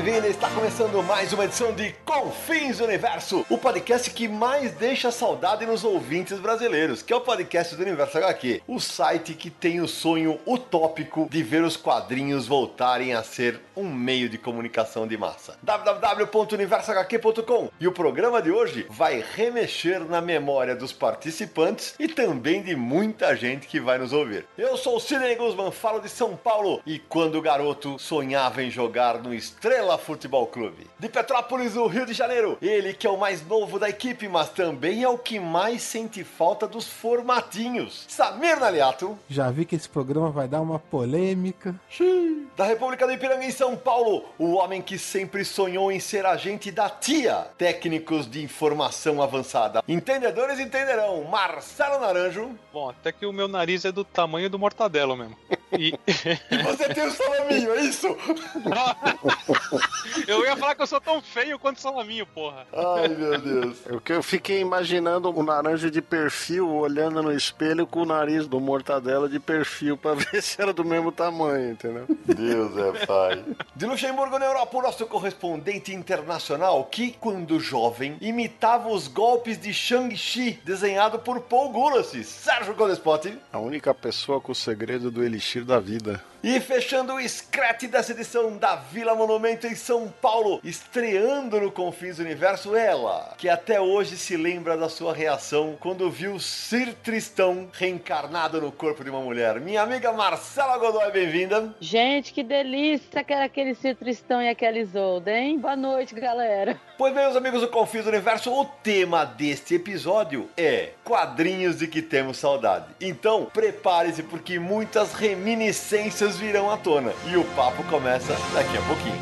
Bem-vinda! Está começando mais uma edição de Confins do Universo, o podcast que mais deixa saudade nos ouvintes brasileiros, que é o podcast do Universo HQ, o site que tem o sonho utópico de ver os quadrinhos voltarem a ser um meio de comunicação de massa. www.universohq.com E o programa de hoje vai remexer na memória dos participantes e também de muita gente que vai nos ouvir. Eu sou o Sidney Guzman, falo de São Paulo e quando garoto sonhava em jogar no Estrela Futebol Clube. De Petrópolis, no Rio de Janeiro, ele que é o mais novo da equipe, mas também é o que mais sente falta dos formatinhos. Samir Naliato. Já vi que esse programa vai dar uma polêmica. Da República do Ipiranga em São Paulo, o homem que sempre sonhou em ser agente da TIA, técnicos de informação avançada. Entendedores entenderão. Marcelo Naranjo. Bom, até que o meu nariz é do tamanho do mortadelo mesmo. E E você tem o salaminho, é isso? eu ia falar que eu sou tão feio quanto o salaminho, porra. Ai, meu Deus. Eu, que eu fiquei imaginando o naranja de perfil olhando no espelho com o nariz do mortadela de perfil pra ver se era do mesmo tamanho, entendeu? Deus é pai. De Luxemburgo, na Europa, o nosso correspondente internacional, que, quando jovem, imitava os golpes de Shang-Chi, desenhado por Paul Gulacy, Sérgio Godespot. A única pessoa com o segredo do elixir da vida. E fechando o scratch dessa edição da Vila Monumento em São Paulo, estreando no Confins do Universo, ela, que até hoje se lembra da sua reação quando viu Sir Tristão reencarnado no corpo de uma mulher. Minha amiga Marcela Godoy, bem-vinda. Gente, que delícia que era aquele Ciro Tristão e aquela Isolda, hein? Boa noite, galera. Pois bem, meus amigos do Confins do Universo, o tema deste episódio é quadrinhos de que temos saudade. Então, prepare-se porque muitas reminiscências virão à tona. E o papo começa daqui a pouquinho.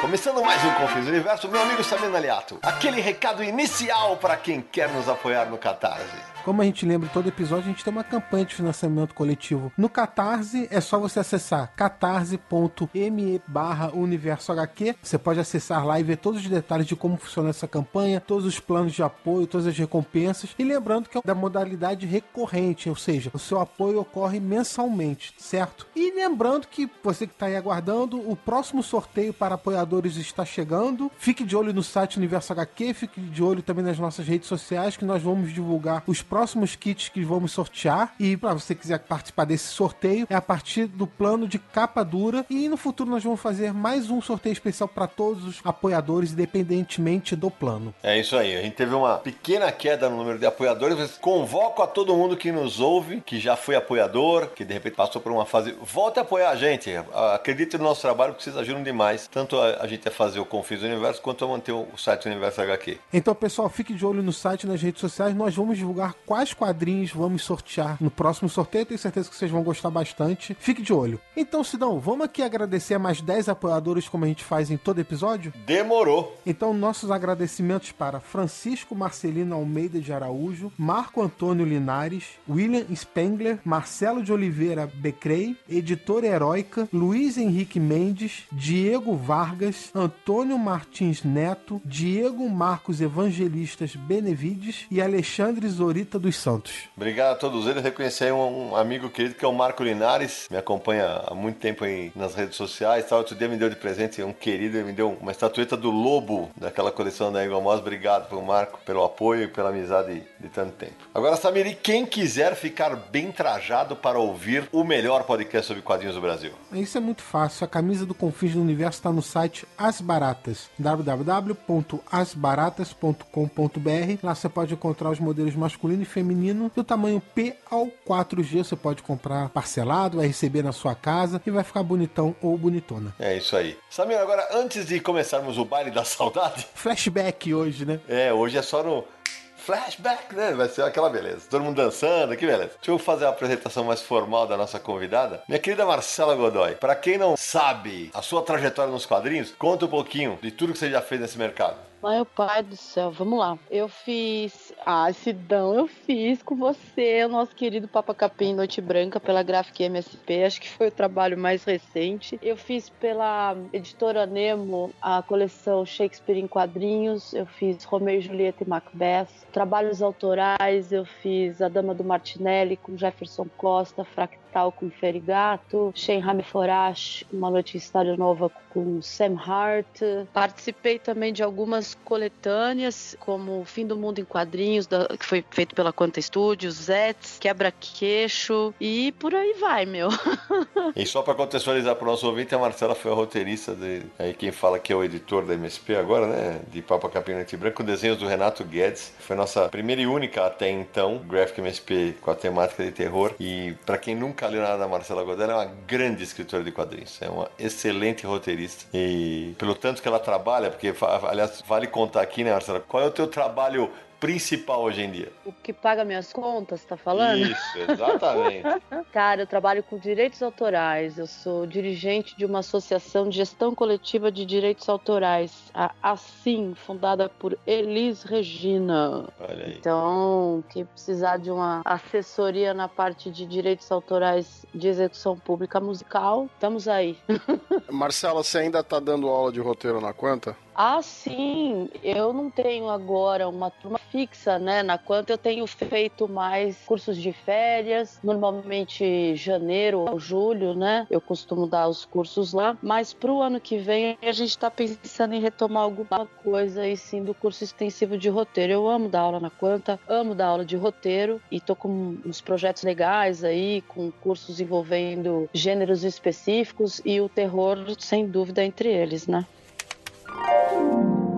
Começando mais um Confins Universo, meu amigo Sabino Aliato. Aquele recado inicial para quem quer nos apoiar no Catarse. Como a gente lembra em todo episódio, a gente tem uma campanha de financiamento coletivo. No Catarse, é só você acessar catarse.me barra universo HQ. Você pode acessar lá e ver todos os detalhes de como funciona essa campanha, todos os planos de apoio, todas as recompensas. E lembrando que é da modalidade recorrente, ou seja, o seu apoio ocorre mensalmente, certo? E lembrando que você que está aí aguardando, o próximo sorteio para apoiadores está chegando. Fique de olho no site Universo HQ, fique de olho também nas nossas redes sociais que nós vamos divulgar os próximos kits que vamos sortear. E para você quiser participar desse sorteio, é a partir do plano de capa dura. E no futuro nós vamos fazer mais um sorteio especial para todos os apoiadores, independentemente do plano. É isso aí, a gente teve uma pequena queda no número de apoiadores, mas convoco a todo mundo que nos ouve, que já foi apoiador, que de repente passou por uma fase. Volte a apoiar a gente. Acredite no nosso trabalho, porque vocês ajudam demais. Tanto a, gente a fazer o Confis do Universo, quanto a manter o site Universo HQ. Então, pessoal, fique de olho no site e nas redes sociais. Nós vamos divulgar quais quadrinhos vamos sortear no próximo sorteio. Tenho certeza que vocês vão gostar bastante. Fique de olho. Então, Sidão, vamos aqui agradecer a mais 10 apoiadores, como a gente faz em todo episódio? Demorou. Então, nossos agradecimentos para Francisco Marcelino Almeida de Araújo, Marco Antônio Linares, William Spengler, Marcelo de Oliveira Becrey, Editora Heróica, Luiz Henrique Mendes, Diego Vargas, Antônio Martins Neto, Diego Marcos Evangelistas Benevides e Alexandre Zorita dos Santos. Obrigado a todos eles. Reconhecer aí um, um amigo querido que é o Marco Linares, me acompanha há muito tempo aí nas redes sociais. Tal. Outro dia me deu de presente um querido, ele me deu uma estatueta do Lobo daquela coleção da Eagle Moss. Obrigado pelo Marco, pelo apoio e pela amizade de tanto tempo. Agora, Samiri, quem quiser ficar bem trajado para ouvir o melhor podcast sobre quadrinhos do Brasil? Isso é muito fácil. A camisa do Confins do Universo está no site As Baratas, www.asbaratas.com.br. Lá você pode encontrar os modelos masculinos masculino e feminino, do tamanho P ao 4G. Você pode comprar parcelado, vai receber na sua casa e vai ficar bonitão ou bonitona. É isso aí. Samir, agora antes de começarmos o baile da saudade, Flashback hoje, né? é, hoje é só no flashback, né? Vai ser aquela beleza. Todo mundo dançando, que beleza. Deixa eu fazer a apresentação mais formal da nossa convidada. Minha querida Marcela Godoy, para quem não sabe a sua trajetória nos quadrinhos, conta um pouquinho de tudo que você já fez nesse mercado. Meu pai do céu, vamos lá. Eu fiz. Ah, Sidão, eu fiz com você, o nosso querido Papa Capim Noite Branca, pela Graphic MSP. Acho que foi o trabalho mais recente. Eu fiz pela editora Nemo a coleção Shakespeare em Quadrinhos. Eu fiz Romeu e Julieta e Macbeth. Trabalhos autorais, eu fiz A Dama do Martinelli com Jefferson Costa, Fractal com Ferigato, Shenhame Forash, Uma Noite em História Nova com Sam Hart. Participei também de algumas coletâneas, como O Fim do Mundo em Quadrinhos, da- que foi feito pela Quanta Studios, Zets, Quebra-Queixo e por aí vai, meu. E só para contextualizar para o nosso ouvinte, a Marcela foi a roteirista de. Aí quem fala que é o editor da MSP agora, né? De Papa Capim Noite Branca, com desenhos do Renato Guedes. Foi nossa primeira e única até então Graphic MSP com a temática de terror. E para quem nunca nada da Marcela Godel, ela é uma grande escritora de quadrinhos. É uma excelente roteirista. E pelo tanto que ela trabalha, porque, aliás, vale contar aqui, né, Marcela? Qual é o teu trabalho principal hoje em dia? O que paga minhas contas, tá falando? Isso, exatamente. Cara, eu trabalho com direitos autorais. Eu sou dirigente de uma associação de gestão coletiva de direitos autorais, a ASSIM, fundada por Elis Regina. Olha aí. Então, quem precisar de uma assessoria na parte de direitos autorais de execução pública musical, estamos aí. Marcela, você ainda tá dando aula de roteiro na Quanta? Ah, sim, eu não tenho agora uma turma fixa, né? Na quanto eu tenho feito mais cursos de férias, normalmente janeiro ou julho, né? Eu costumo dar os cursos lá, mas para o ano que vem a gente está pensando em retomar alguma coisa aí sim do curso extensivo de roteiro. Eu amo dar aula na Quanta, amo dar aula de roteiro e tô com uns projetos legais aí, com cursos envolvendo gêneros específicos e o terror, sem dúvida, entre eles, né? Thank you.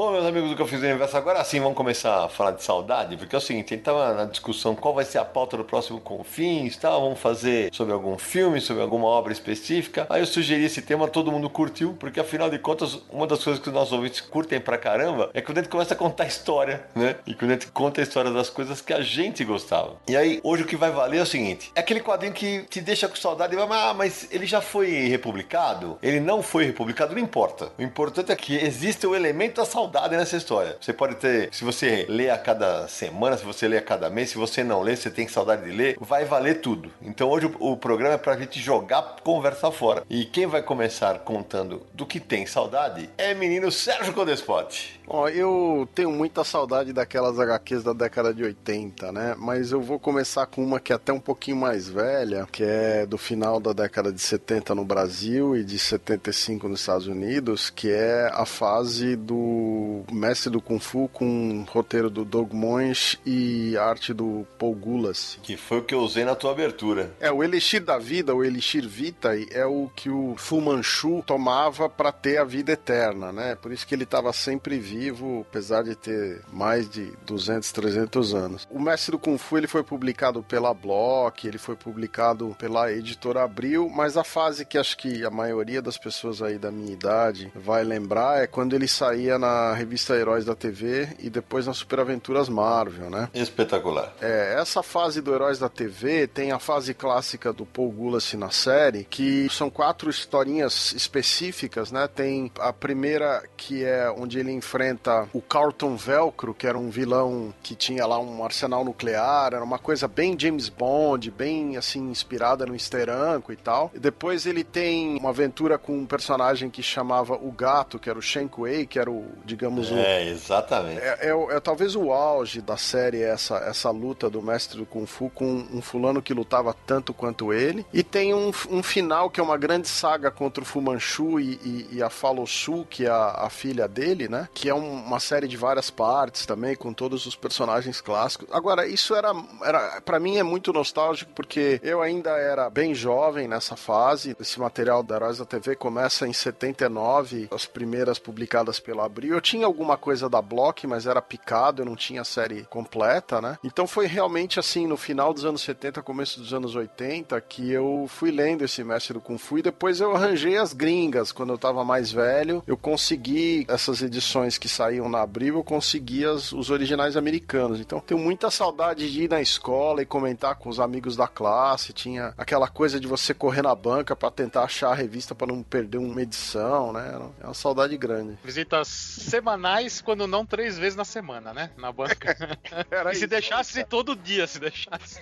Bom, meus amigos do que eu fiz universo, agora sim vamos começar a falar de saudade, porque é o seguinte, a gente tava na discussão qual vai ser a pauta do próximo Confins, tal, vamos fazer sobre algum filme, sobre alguma obra específica. Aí eu sugeri esse tema, todo mundo curtiu, porque afinal de contas, uma das coisas que os nossos ouvintes curtem pra caramba é quando a gente começa a contar história, né? E quando a gente conta a história das coisas que a gente gostava. E aí, hoje o que vai valer é o seguinte, é aquele quadrinho que te deixa com saudade vai, ah, mas ele já foi republicado? Ele não foi republicado, não importa. O importante é que existe o elemento da saudade nessa história. Você pode ter, se você lê a cada semana, se você lê a cada mês, se você não lê, você tem saudade de ler, vai valer tudo. Então hoje o, o programa é pra gente jogar conversa fora. E quem vai começar contando do que tem saudade é menino Sérgio Codespot. Ó, eu tenho muita saudade daquelas HQs da década de 80, né? Mas eu vou começar com uma que é até um pouquinho mais velha, que é do final da década de 70 no Brasil e de 75 nos Estados Unidos, que é a fase do Mestre do Kung Fu com roteiro do Doug Moench e arte do Paul Gulas. Que foi o que eu usei na tua abertura. É, o Elixir da Vida, o Elixir Vitae, é o que o Fu Manchu tomava para ter a vida eterna, né? Por isso que ele estava sempre vivo, apesar de ter mais de 200, 300 anos. O Mestre do Kung Fu, ele foi publicado pela Block, ele foi publicado pela Editora Abril, mas a fase que acho que a maioria das pessoas aí da minha idade vai lembrar é quando ele saía na revista Heróis da TV e depois nas Super Aventuras Marvel, né? Espetacular. É, essa fase do Heróis da TV tem a fase clássica do Paul Gulacy na série, que são quatro historinhas específicas, né? Tem a primeira que é onde ele enfrenta o Carlton Velcro, que era um vilão que tinha lá um arsenal nuclear, era uma coisa bem James Bond, bem assim inspirada no Steranko e tal. E depois ele tem uma aventura com um personagem que chamava o Gato, que era o Shen Kuei, que era o, digamos, o É, exatamente. é, é é talvez o auge da série essa, essa luta do mestre do Kung Fu com um fulano que lutava tanto quanto ele. E tem um, um final que é uma grande saga contra o Fu Manchu e, e, e a Fallow Su, que é a, a filha dele, né? Que é um, uma série de várias partes também, com todos os personagens clássicos. Agora, isso era, era para mim é muito nostálgico, porque eu ainda era bem jovem nessa fase. Esse material da Heróis da TV começa em 79, as primeiras publicadas pela Abril. Eu tinha alguma coisa da Block, mas era picado, eu não tinha a série completa, né? Então foi realmente assim, no final dos anos 70, começo dos anos 80, que eu fui lendo esse Mestre do Kung Fu e depois eu arranjei as gringas. Quando eu tava mais velho, eu consegui essas edições que saíam na Abril, eu consegui as, os originais americanos. Então tenho muita saudade de ir na escola e comentar com os amigos da classe. Tinha aquela coisa de você correr na banca para tentar achar a revista para não perder uma edição, né? É uma saudade grande. Visitas semanais, quando não três vezes na semana, né? Na banca. e se deixasse todo dia, se deixasse.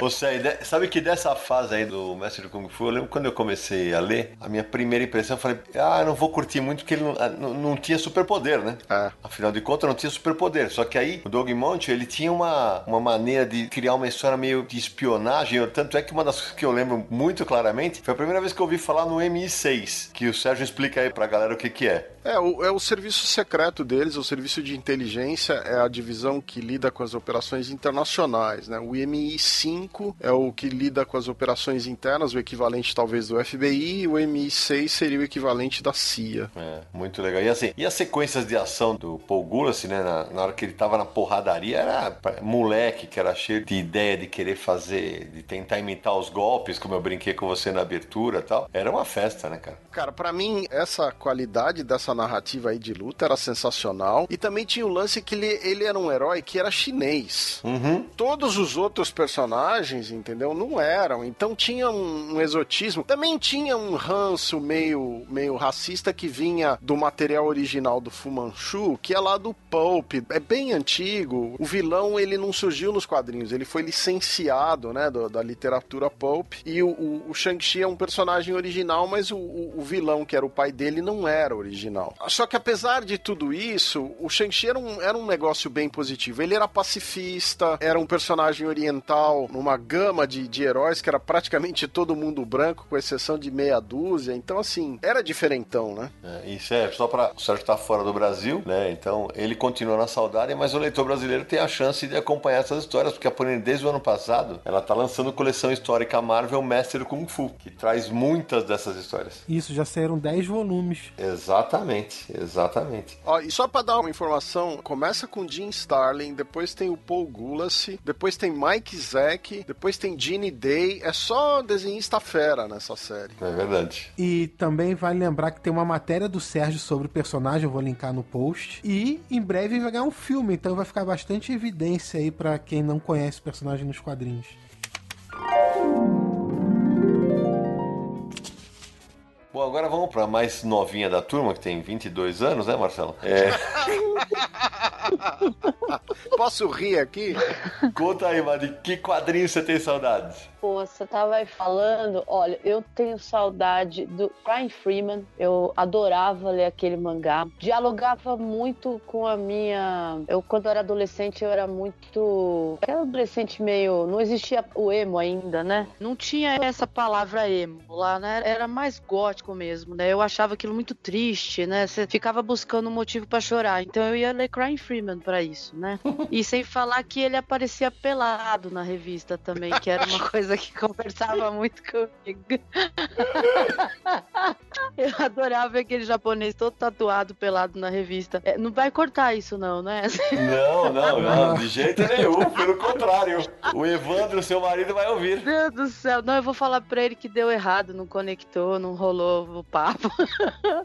Você, sabe que dessa fase aí do Mestre do Kung Fu, eu lembro quando eu comecei a ler, a minha primeira impressão, eu falei, ah, eu não vou curtir muito porque ele não, ah, não, não tinha superpoder, né? É. Afinal de contas, não tinha superpoder. Só que aí, o Doug Monte, ele tinha uma, uma maneira de criar uma história meio de espionagem. Tanto é que uma das coisas que eu lembro muito claramente foi a primeira vez que eu ouvi falar no MI6, que o Sérgio explica aí pra galera o que que é. É, o, é o serviço secreto deles, o serviço de inteligência é a divisão que lida com as operações internacionais, né? O MI5 é o que lida com as operações internas, o equivalente talvez do FBI, e o MI6 seria o equivalente da CIA. É, muito legal. E assim, e as sequências de ação do Paul Gulass, né, na, na hora que ele tava na porradaria, era moleque que era cheio de ideia de querer fazer, de tentar imitar os golpes, como eu brinquei com você na abertura e tal. Era uma festa, né, cara? Cara, para mim, essa qualidade dessa essa narrativa aí de luta era sensacional. E também tinha o lance que ele, ele era um herói que era chinês. Uhum. Todos os outros personagens, entendeu? Não eram. Então tinha um, um, exotismo. Também tinha um ranço meio, meio racista que vinha do material original do Fu Manchu, que é lá do Pulp. É bem antigo. O vilão, ele não surgiu nos quadrinhos. Ele foi licenciado, né, do, da literatura Pulp. E o, o, o Shang-Chi é um personagem original, mas o, o vilão, que era o pai dele, não era original original. Só que apesar de tudo isso, o Shang-Chi era um, era um negócio bem positivo. Ele era pacifista, era um personagem oriental numa gama de, de heróis que era praticamente todo mundo branco, com exceção de meia dúzia. Então, assim, era diferentão, né? É, isso é só para o Sérgio estar tá fora do Brasil, né? Então, ele continua na saudade, mas o leitor brasileiro tem a chance de acompanhar essas histórias, porque a Panini, desde o ano passado, ela tá lançando coleção histórica Marvel Mestre Kung Fu, que traz muitas dessas histórias. Isso, já saíram 10 volumes. Exatamente. Exatamente, exatamente. Ó, e só para dar uma informação, começa com Jim Starlin, depois tem o Paul Gulacy, depois tem Mike Zack, depois tem Gene Day, é só desenhista fera nessa série. É verdade. E também vale lembrar que tem uma matéria do Sérgio sobre o personagem, eu vou linkar no post, e em breve vai ganhar um filme, então vai ficar bastante evidência aí para quem não conhece o personagem nos quadrinhos. Bom, agora vamos para mais novinha da turma, que tem 22 anos, né, Marcelo? É. Posso rir aqui? Conta aí, mano, de que quadrinho você tem saudades? Pô, você tava aí falando, olha, eu tenho saudade do Brian Freeman, eu adorava ler aquele mangá, dialogava muito com a minha... Eu, quando eu era adolescente, eu era muito... Aquela adolescente meio... Não existia o emo ainda, né? Não tinha essa palavra emo lá, né? Era mais gótico mesmo, né? Eu achava aquilo muito triste, né? Você ficava buscando um motivo para chorar, então eu ia ler Crying Freeman para isso, né? E sem falar que ele aparecia pelado na revista também, que era uma coisa coisa que conversava muito comigo. Eu adorava aquele japonês todo tatuado, pelado na revista. É, não vai cortar isso, não, né? Não, não, não, de jeito nenhum. Pelo contrário. O Evandro, seu marido, vai ouvir. Meu Deus do céu. Não, eu vou falar pra ele que deu errado, não conectou, não rolou o papo.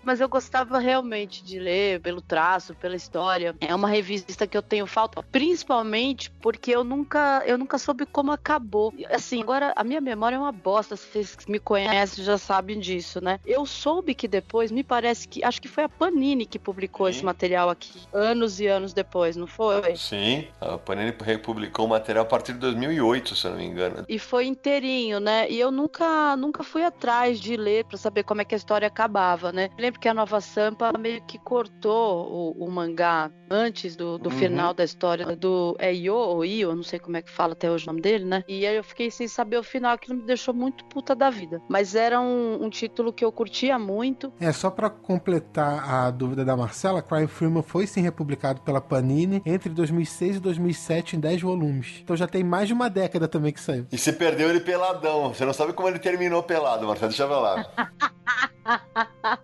Mas eu gostava realmente de ler pelo traço, pela história. É uma revista que eu tenho falta, principalmente porque eu nunca, eu nunca soube como acabou. Assim, agora Agora, a minha memória é uma bosta, vocês me conhecem já sabem disso, né? Eu soube que depois, me parece que, acho que foi a Panini que publicou Sim. esse material aqui, anos e anos depois, não foi? Sim, a Panini republicou o material a partir de 2008, se eu não me engano. E foi inteirinho, né? E eu nunca, nunca fui atrás de ler para saber como é que a história acabava, né? Eu lembro que a Nova Sampa meio que cortou o, o mangá antes do, do uhum. final da história do é Io ou Io, não sei como é que fala até hoje o nome dele, né? E aí eu fiquei sem saber saber o final, aquilo me deixou muito puta da vida. Mas era um, um título que eu curtia muito. É, só para completar a dúvida da Marcela, Crime Freeman foi sim republicado pela Panini entre 2006 e 2007 em 10 volumes. Então já tem mais de uma década também que saiu. E você perdeu ele peladão. Você não sabe como ele terminou pelado, Marcelo. Deixa eu lá.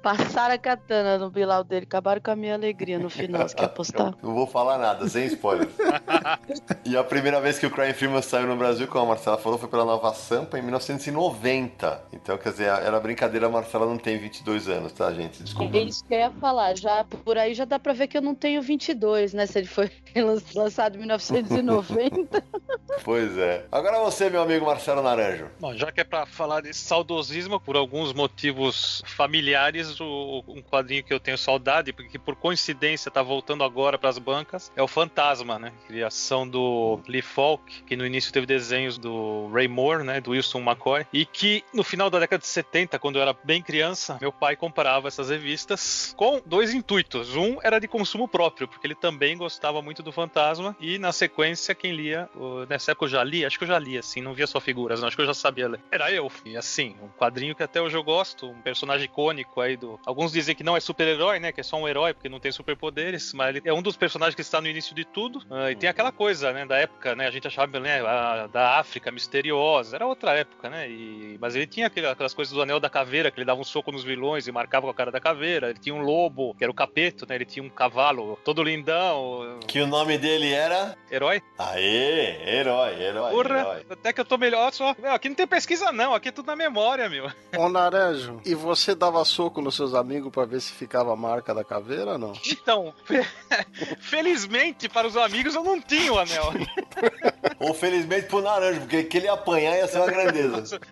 Passaram a katana no bilau dele, acabaram com a minha alegria no final. Você quer apostar? Não vou falar nada, sem spoiler. e a primeira vez que o Crime Freeman saiu no Brasil, como a Marcela falou, foi pela Nova Sampa em 1990. Então, quer dizer, era brincadeira, a Marcela não tem 22 anos, tá, gente? Desculpa. É isso que eu ia falar. Já, por aí já dá pra ver que eu não tenho 22, né? Se ele foi lançado em 1990. pois é. Agora você, meu amigo Marcelo Naranjo. Bom, já que é pra falar de saudosismo, por alguns motivos familiares, o, um quadrinho que eu tenho saudade, porque por coincidência tá voltando agora pras bancas, é o Fantasma, né? Criação do Lee Falk, que no início teve desenhos do Ray Moore, né? Do Wilson McCoy, e que no final da década de 70, quando eu era bem criança, meu pai comprava essas revistas com dois intuitos. Um era de consumo próprio, porque ele também gostava muito do Fantasma, e na sequência, quem lia, nessa época eu já li, acho que eu já li, assim, não via só figuras, não, acho que eu já sabia ler. Era eu. E assim, um quadrinho que até hoje eu gosto, um personagem icônico aí do. Alguns dizem que não é super-herói, né? Que é só um herói, porque não tem superpoderes, mas ele é um dos personagens que está no início de tudo. Uh, e tem aquela coisa, né, da época, né? A gente achava, né, da África misteriosa, era outra época, né? E, mas ele tinha aquelas coisas do anel da caveira, que ele dava um soco nos vilões e marcava com a cara da caveira. Ele tinha um lobo, que era o capeto, né? Ele tinha um cavalo todo lindão. Que o nome dele era? Herói. Aê, herói, herói. Porra, herói. até que eu tô melhor só. Meu, aqui não tem pesquisa, não, aqui é tudo na memória, meu. Ô, Naranjo, e você dava soco nos seus amigos para ver se ficava a marca da caveira ou não? Então, felizmente para os amigos eu não tinha o anel. Ou felizmente pro Naranjo, porque que ele apanhar ia ser uma grandeza.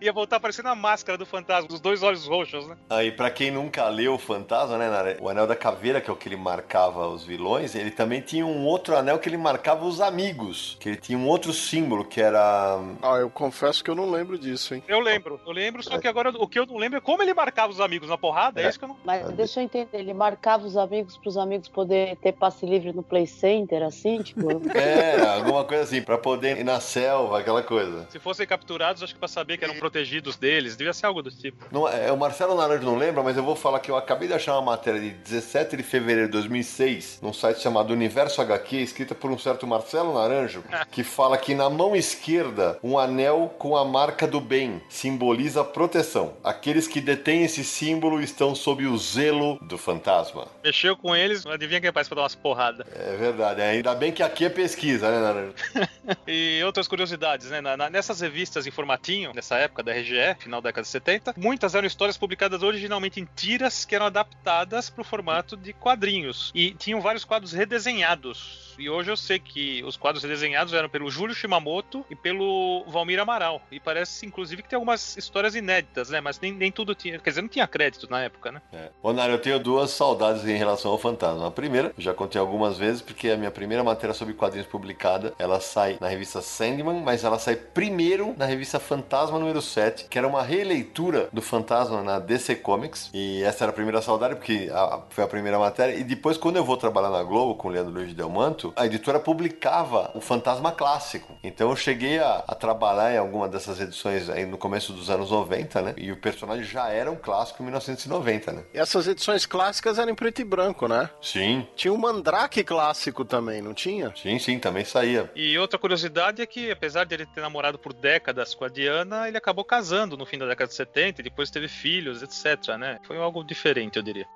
Ia voltar parecendo a máscara do fantasma, os dois olhos roxos, né? Aí, pra quem nunca leu o fantasma, né, o anel da caveira, que é o que ele marcava os vilões, ele também tinha um outro anel que ele marcava os amigos. Que ele tinha um outro símbolo que era. Ah, eu confesso que eu não lembro disso, hein? Eu lembro, eu lembro, só que agora o que eu não lembro é como ele marcava os amigos na porrada, é, é isso que eu não. Mas deixa eu entender, ele marcava os amigos pros amigos poder ter passe livre no Play Center, assim, tipo. É, alguma coisa assim, pra poder ir na selva, aquela coisa. Se fossem capturados, acho que pra saber que eram protegidos deles, devia ser algo do tipo. Não, é, o Marcelo Naranjo não lembra, mas eu vou falar que eu acabei de achar uma matéria de 17 de fevereiro de 2006, num site chamado Universo HQ, escrita por um certo Marcelo Naranjo, que fala que na mão esquerda, um anel com a marca do bem simboliza proteção. Aqueles que detêm esse símbolo estão sob o zelo do fantasma. Mexeu com eles, adivinha quem é pra dar umas porradas. É verdade, ainda bem que aqui é pesquisa, né, Naranjo? e outras curiosidades, né? Na, na, nessas revistas em formatinho, nessa época da RGE, final da década de 70, muitas eram histórias publicadas originalmente em tiras que eram adaptadas para o formato de quadrinhos. E tinham vários quadros redesenhados. E hoje eu sei que os quadros redesenhados eram pelo Júlio Shimamoto e pelo Valmir Amaral. E parece, inclusive, que tem algumas histórias inéditas, né? Mas nem, nem tudo tinha. Quer dizer, não tinha crédito na época, né? É. Nário, eu tenho duas saudades em relação ao Fantasma. A primeira, já contei algumas vezes, porque a minha primeira matéria sobre quadrinhos publicada, ela sai na revista Sandman, mas ela sai primeiro na revista Fantasma número 7, que era uma releitura do Fantasma na DC Comics. E essa era a primeira saudade, porque a, foi a primeira matéria. E depois, quando eu vou trabalhar na Globo com o Leandro Luiz de Delmanto, a editora publicava o Fantasma Clássico. Então eu cheguei a, a, trabalhar em alguma dessas edições aí no começo dos anos 90, né? E o personagem já era um clássico em 1990, né? E essas edições clássicas eram em preto e branco, né? Sim. Tinha o Mandrake clássico também, não tinha? Sim, sim, também saía. E outra curiosidade é que, apesar de ele ter namorado por décadas com a Diana, ele acabou casando no fim da década de 70 e depois teve filhos, etc, né? Foi algo diferente, eu diria.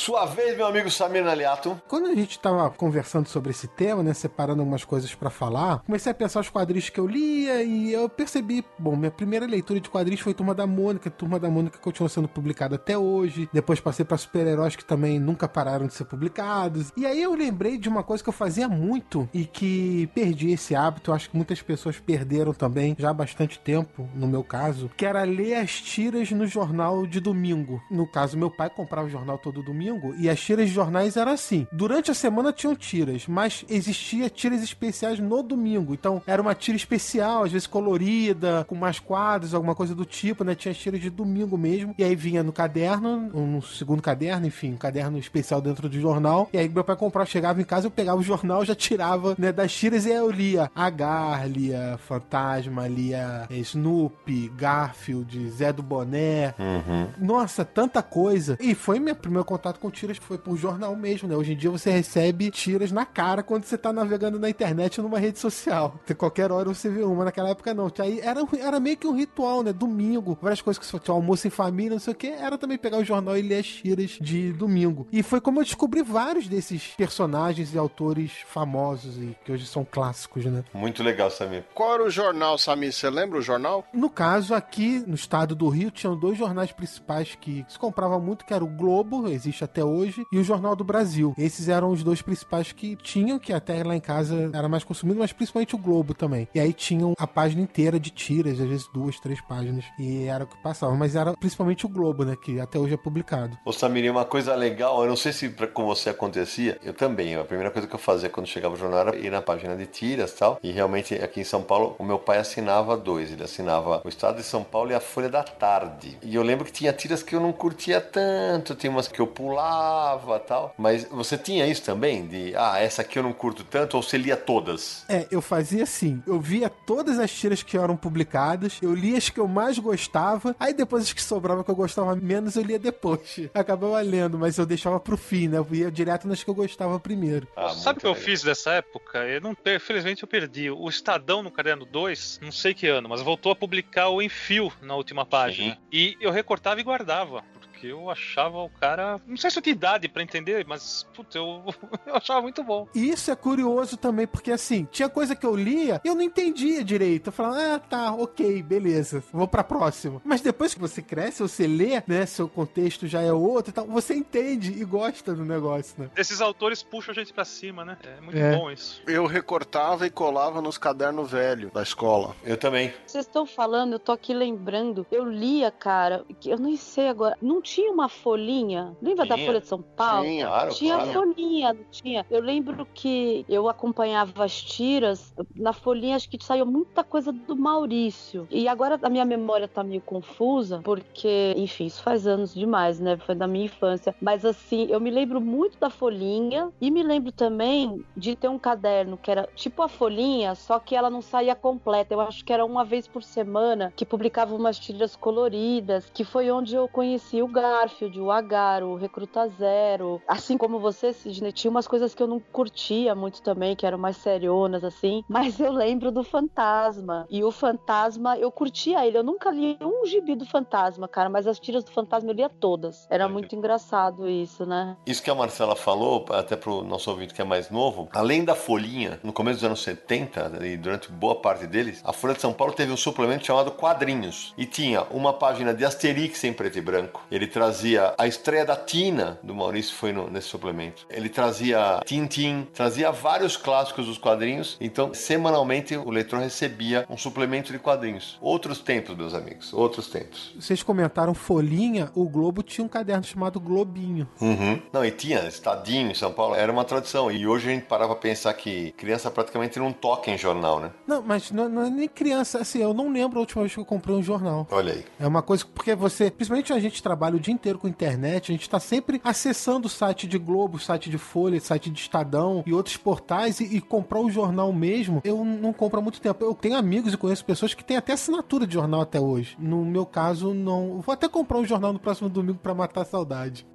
Sua vez, meu amigo Samir Naliato. Quando a gente tava conversando sobre esse tema, né, separando algumas coisas para falar, comecei a pensar os quadrinhos que eu lia e eu percebi, bom, minha primeira leitura de quadrinhos foi Turma da Mônica, Turma da Mônica continua sendo publicada até hoje. Depois passei para super-heróis que também nunca pararam de ser publicados. E aí eu lembrei de uma coisa que eu fazia muito e que perdi esse hábito, acho que muitas pessoas perderam também já há bastante tempo, no meu caso, que era ler as tiras no jornal de domingo. No caso, meu pai comprava o jornal todo domingo domingo e as tiras de jornais eram assim. Durante a semana tinham tiras, mas existia tiras especiais no domingo. Então era uma tira especial, às vezes colorida, com mais quadros, alguma coisa do tipo, né? Tinha as tiras de domingo mesmo. E aí vinha no caderno, um segundo caderno, enfim, um caderno especial dentro do jornal. E aí meu pai comprava, chegava em casa, eu pegava o jornal, já tirava né, das tiras e aí eu lia Agar, lia Fantasma, lia Snoopy, Garfield, Zé do Boné. Uhum. Nossa, tanta coisa. E foi meu primeiro contato com tiras, foi por jornal mesmo, né? Hoje em dia você recebe tiras na cara quando você tá navegando na internet ou numa rede social. De qualquer hora você vê uma. Naquela época não. Aí era, era meio que um ritual, né? Domingo, várias coisas que você tinha almoço em família, não sei o que. Era também pegar o jornal e ler as tiras de domingo. E foi como eu descobri vários desses personagens e autores famosos e que hoje são clássicos, né? Muito legal, Samir. Qual era o jornal, Samir? Você lembra o jornal? No caso, aqui no estado do Rio, tinham dois jornais principais que se compravam muito, que era o Globo, existe até hoje, e o Jornal do Brasil. Esses eram os dois principais que tinham, que até lá em casa era mais consumido, mas principalmente o Globo também. E aí tinham a página inteira de tiras, às vezes duas, três páginas, e era o que passava. Mas era principalmente o Globo, né, que até hoje é publicado. Ô Samir, uma coisa legal, eu não sei se pra- com você acontecia, eu também, a primeira coisa que eu fazia quando chegava o jornal era ir na página de tiras e tal, e realmente aqui em São Paulo, o meu pai assinava dois, ele assinava o Estado de São Paulo e a Folha da Tarde. E eu lembro que tinha tiras que eu não curtia tanto, tinha umas que eu pulava e tal, mas você tinha isso também, de, ah, essa aqui eu não curto tanto, ou você lia todas? É, eu fazia assim. Eu via todas as tiras que eram publicadas, eu lia as que eu mais gostava, aí depois as que sobravam que eu gostava menos, eu lia depois. Acabava lendo, mas eu deixava pro fim, né? Eu ia direto nas que eu gostava primeiro. Ah, Sabe o que eu legal. fiz dessa época? Eu não, per- felizmente eu perdi. O Estadão no Caderno 2, não sei que ano, mas voltou a publicar o Enfio na última página. Sim. E eu recortava e guardava. Porque eu achava o cara. Não sei se eu tinha idade pra entender, mas putz, eu, eu achava muito bom. E isso é curioso também, porque assim, tinha coisa que eu lia e eu não entendia direito. Eu falava, ah, tá, ok, beleza, vou pra próxima. Mas depois que você cresce, você lê, né, seu contexto já é outro e tal, você entende e gosta do negócio, né? Esses autores puxam a gente pra cima, né? É muito É. bom isso. Eu recortava e colava nos cadernos velhos da escola. Eu também. Vocês estão falando, eu tô aqui lembrando. Eu lia, cara, que eu nem sei agora. Não tinha uma folhinha? Lembra da Tinha. Folha de São Paulo? Tinha. Claro, Tinha claro. folhinha, não tinha. Eu lembro que eu acompanhava as tiras, na folhinha acho que saiu muita coisa do Maurício. E agora a minha memória tá meio confusa, porque, enfim, isso faz anos demais, né? Foi da minha infância. Mas assim, eu me lembro muito da folhinha e me lembro também de ter um caderno que era tipo a folhinha, só que ela não saía completa. Eu acho que era uma vez por semana que publicava umas tiras coloridas, que foi onde eu conheci o Garfield, o Agar, o Recruta Zero. Assim como você, Sidney, tinha umas coisas que eu não curtia muito também, que eram mais serionas, assim. Mas eu lembro do Fantasma. E o Fantasma, eu curtia ele. Eu nunca li um gibi do Fantasma, cara, mas as tiras do Fantasma eu lia todas. Era muito engraçado isso, né? Isso que a Marcela falou, até pro nosso ouvinte que é mais novo, além da folhinha, no começo dos anos 70 e durante boa parte deles, a Folha de São Paulo teve um suplemento chamado Quadrinhos. E tinha uma página de Asterix em preto e branco. Ele trazia a estreia da Tina, do Maurício foi no- nesse suplemento. Ele trazia Tintin, trazia vários clássicos dos quadrinhos. Então, semanalmente, o leitor recebia um suplemento de quadrinhos. Outros tempos, meus amigos, outros tempos. Vocês comentaram folhinha, o Globo tinha um caderno chamado Globinho. Uhum. Não, e tinha estadinho em São Paulo, era uma tradição. E hoje a gente parava pra pensar que criança praticamente não toca em jornal, né? Não, mas não, não é nem criança, assim, eu não lembro a última vez que eu comprei um jornal. Olha aí. É uma coisa porque você, principalmente a gente trabalha o dia inteiro com internet, a gente tá sempre acessando o site de Globo, site de Folha, site de Estadão e outros portais e, e comprar o jornal mesmo, eu não compro há muito tempo. Eu tenho amigos e conheço pessoas que têm até assinatura de jornal até hoje. No meu caso, não. Vou até comprar um jornal no próximo domingo pra matar a saudade.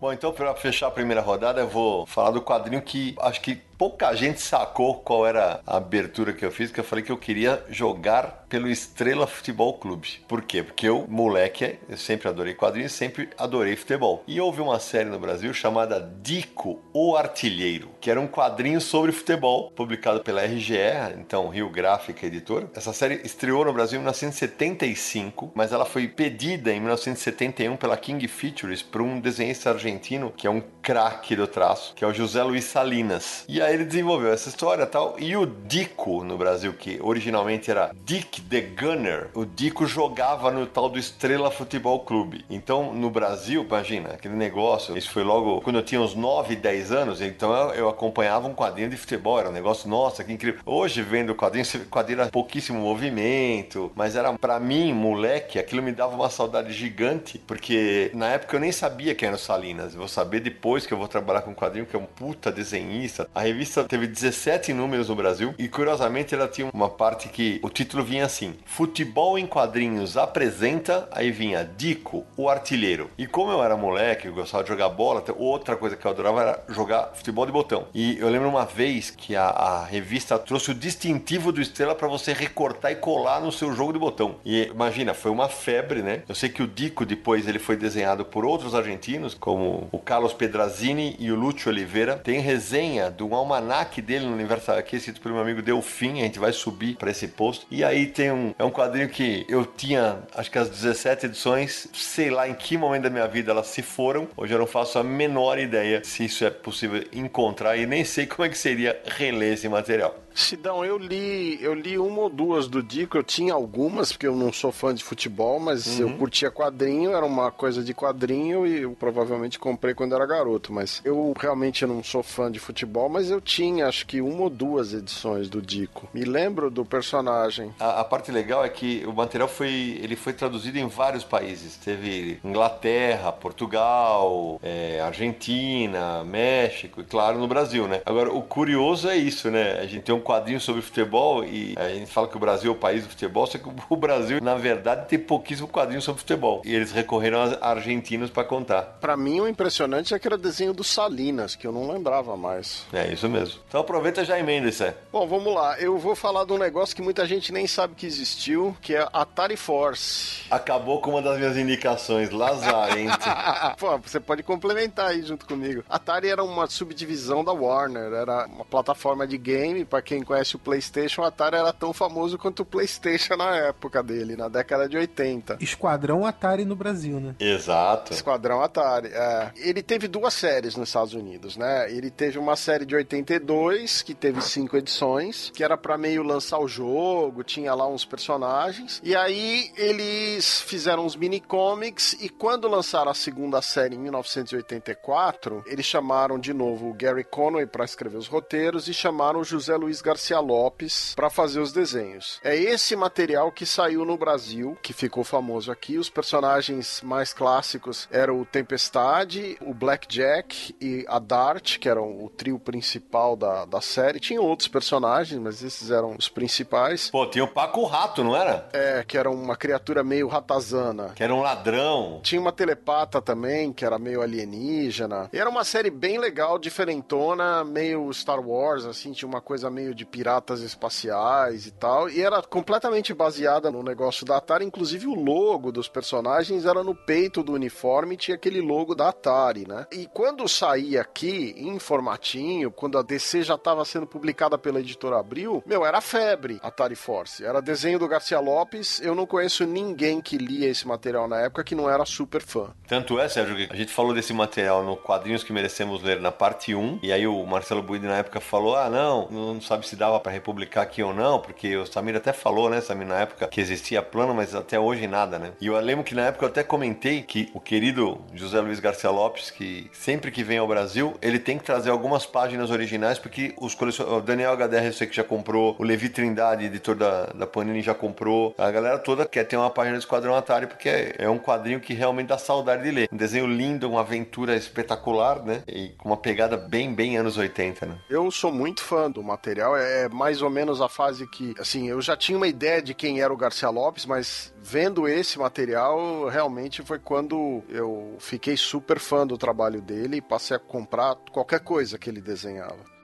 Bom, então para fechar a primeira rodada, eu vou falar do quadrinho que acho que pouca gente sacou qual era a abertura que eu fiz, que eu falei que eu queria jogar pelo Estrela Futebol Clube. Por quê? Porque eu, moleque, eu sempre adorei quadrinhos, sempre adorei futebol. E houve uma série no Brasil chamada Dico, o Artilheiro, que era um quadrinho sobre futebol, publicado pela RGE, então Rio Gráfica Editora. Essa série estreou no Brasil em 1975, mas ela foi pedida em 1971 pela King Features por um desenhista argentino que é um craque do traço, que é o José Luiz Salinas. E a aí ele desenvolveu essa história tal. E o Dico no Brasil, que originalmente era Dick the Gunner, o Dico jogava no tal do Estrela Futebol Clube. Então, no Brasil, imagina, aquele negócio, isso foi logo quando eu tinha uns 9, 10 anos, então eu, eu acompanhava um quadrinho de futebol, era um negócio, nossa, que incrível. Hoje, vendo o quadrinho, o quadrinho era pouquíssimo movimento, mas era para mim, moleque, aquilo me dava uma saudade gigante, porque na época eu nem sabia quem era o Salinas. vou saber depois que eu vou trabalhar com quadrinho que é um puta desenhista. A revista teve 17 números no Brasil e curiosamente ela tinha uma parte que o título vinha assim: Futebol em quadrinhos apresenta, aí vinha Dico, o artilheiro. E como eu era moleque, eu gostava de jogar bola, outra coisa que eu adorava era jogar futebol de botão. E eu lembro uma vez que a, a revista trouxe o distintivo do Estrela para você recortar e colar no seu jogo de botão. E imagina, foi uma febre, né? Eu sei que o Dico depois ele foi desenhado por outros argentinos, como o Carlos Pedrazini e o Lúcio Oliveira. Tem resenha do almanac dele no Universo aqui, escrito pelo meu amigo Delfim. A gente vai subir para esse posto. E aí tem um, é um quadrinho que eu tinha, acho que as 17 edições, sei lá em que momento da minha vida elas se foram. Hoje eu não faço a menor ideia se isso é possível encontrar e nem sei como é que seria reler esse material. Sidão, eu li, eu li uma ou duas do Dico, eu tinha algumas, porque eu não sou fã de futebol, mas uhum. eu curtia quadrinho, era uma coisa de quadrinho e eu provavelmente comprei quando era garoto, mas eu realmente não sou fã de futebol, mas eu tinha acho que uma ou duas edições do Dico. Me lembro do personagem. A, a parte legal é que o material foi, ele foi traduzido em vários países. Teve Inglaterra, Portugal, é, Argentina, México e claro no Brasil, né? Agora o curioso é isso, né? A gente tem um quadrinho sobre futebol e a gente fala que o Brasil é o país do futebol, só que o Brasil, na verdade, tem pouquíssimo quadrinho sobre futebol. E eles recorreram a argentinos para contar. Para mim, o impressionante é aquele desenho do Salinas, que eu não lembrava mais. É isso mesmo. Então aproveita já emenda isso aí. Bom, vamos lá. Eu vou falar de um negócio que muita gente nem sabe que existiu, que é Atari Force. Acabou com uma das minhas indicações, lazarento. Pô, você pode complementar aí junto comigo. Atari era uma subdivisão da Warner, era uma plataforma de game para quem quem conhece o PlayStation, o Atari era tão famoso quanto o PlayStation na época dele, na década de 80. Esquadrão Atari no Brasil, né? Exato. Esquadrão Atari. É. Ele teve duas séries nos Estados Unidos, né? Ele teve uma série de 82, que teve cinco edições, que era para meio lançar o jogo, tinha lá uns personagens. E aí eles fizeram uns mini comics e quando lançaram a segunda série em 1984, eles chamaram de novo o Gary Conway para escrever os roteiros e chamaram o José Luiz Garcia Lopes para fazer os desenhos. É esse material que saiu no Brasil, que ficou famoso aqui. Os personagens mais clássicos eram o Tempestade, o Blackjack e a Dart, que eram o trio principal da, da série. Tinha outros personagens, mas esses eram os principais. Pô, tinha o Paco Rato, não era? É, que era uma criatura meio ratazana. Que era um ladrão. Tinha uma telepata também, que era meio alienígena. E era uma série bem legal, diferentona, meio Star Wars, assim, tinha uma coisa meio de piratas espaciais e tal, e era completamente baseada no negócio da Atari, inclusive o logo dos personagens era no peito do uniforme, tinha aquele logo da Atari, né? E quando saía aqui, em formatinho, quando a DC já estava sendo publicada pela editora Abril, meu, era febre Atari Force. Era desenho do Garcia Lopes, eu não conheço ninguém que lia esse material na época que não era super fã. Tanto é, Sérgio, que a gente falou desse material no Quadrinhos que Merecemos Ler na parte 1, e aí o Marcelo Buide na época falou, ah, não, não sabe se dava para republicar aqui ou não, porque o Samir até falou, né, Samir, na época que existia plano, mas até hoje nada, né? E eu lembro que na época eu até comentei que o querido José Luiz Garcia Lopes, que sempre que vem ao Brasil, ele tem que trazer algumas páginas originais, porque os colecionadores, o Daniel HDR, eu sei que já comprou, o Levi Trindade, editor da, da Panini, já comprou, a galera toda quer ter uma página do Esquadrão Atari, porque é, é um quadrinho que realmente dá saudade de ler. Um desenho lindo, uma aventura espetacular, né? E com uma pegada bem, bem anos 80, né? Eu sou muito fã do material, é mais ou menos a fase que, assim, eu já tinha uma ideia de quem era o Garcia Lopes, mas vendo esse material, realmente foi quando eu fiquei super fã do trabalho dele e passei a comprar qualquer coisa que ele desenhava.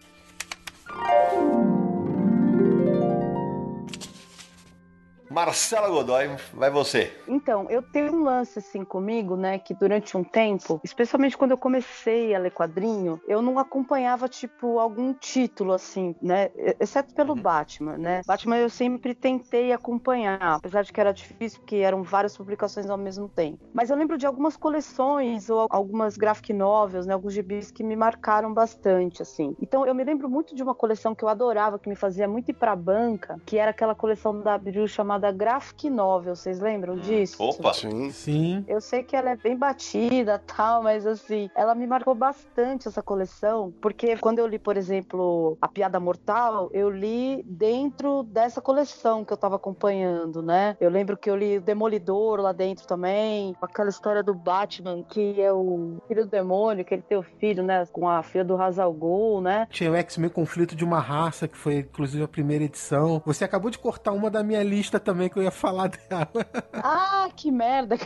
Marcela Godoy, vai você. Então, eu tenho um lance assim comigo, né, que durante um tempo, especialmente quando eu comecei a ler quadrinho, eu não acompanhava, tipo, algum título, assim, né, exceto pelo Uhum. Batman, né. Batman eu sempre tentei acompanhar, apesar de que era difícil, porque eram várias publicações ao mesmo tempo. Mas eu lembro de algumas coleções ou algumas graphic novels, né, alguns gibis que me marcaram bastante, assim. Então, eu me lembro muito de uma coleção que eu adorava, que me fazia muito ir pra banca, que era aquela coleção da Abril chamada Graphic Novel, vocês lembram disso? Opa! Sim. Sim. Eu sei que ela é bem batida tal, mas assim, ela me marcou bastante essa coleção, porque quando eu li, por exemplo, A Piada Mortal, eu li dentro dessa coleção que eu tava acompanhando, né? Eu lembro que eu li o Demolidor lá dentro também, aquela história do Batman, que é o filho do demônio, que ele tem o filho, né, com a filha do Hazal né? Tinha o X-Men Conflito de uma Raça, que foi inclusive a primeira edição. Você acabou de cortar uma da minha lista também, que eu ia falar dela. Ah, que merda!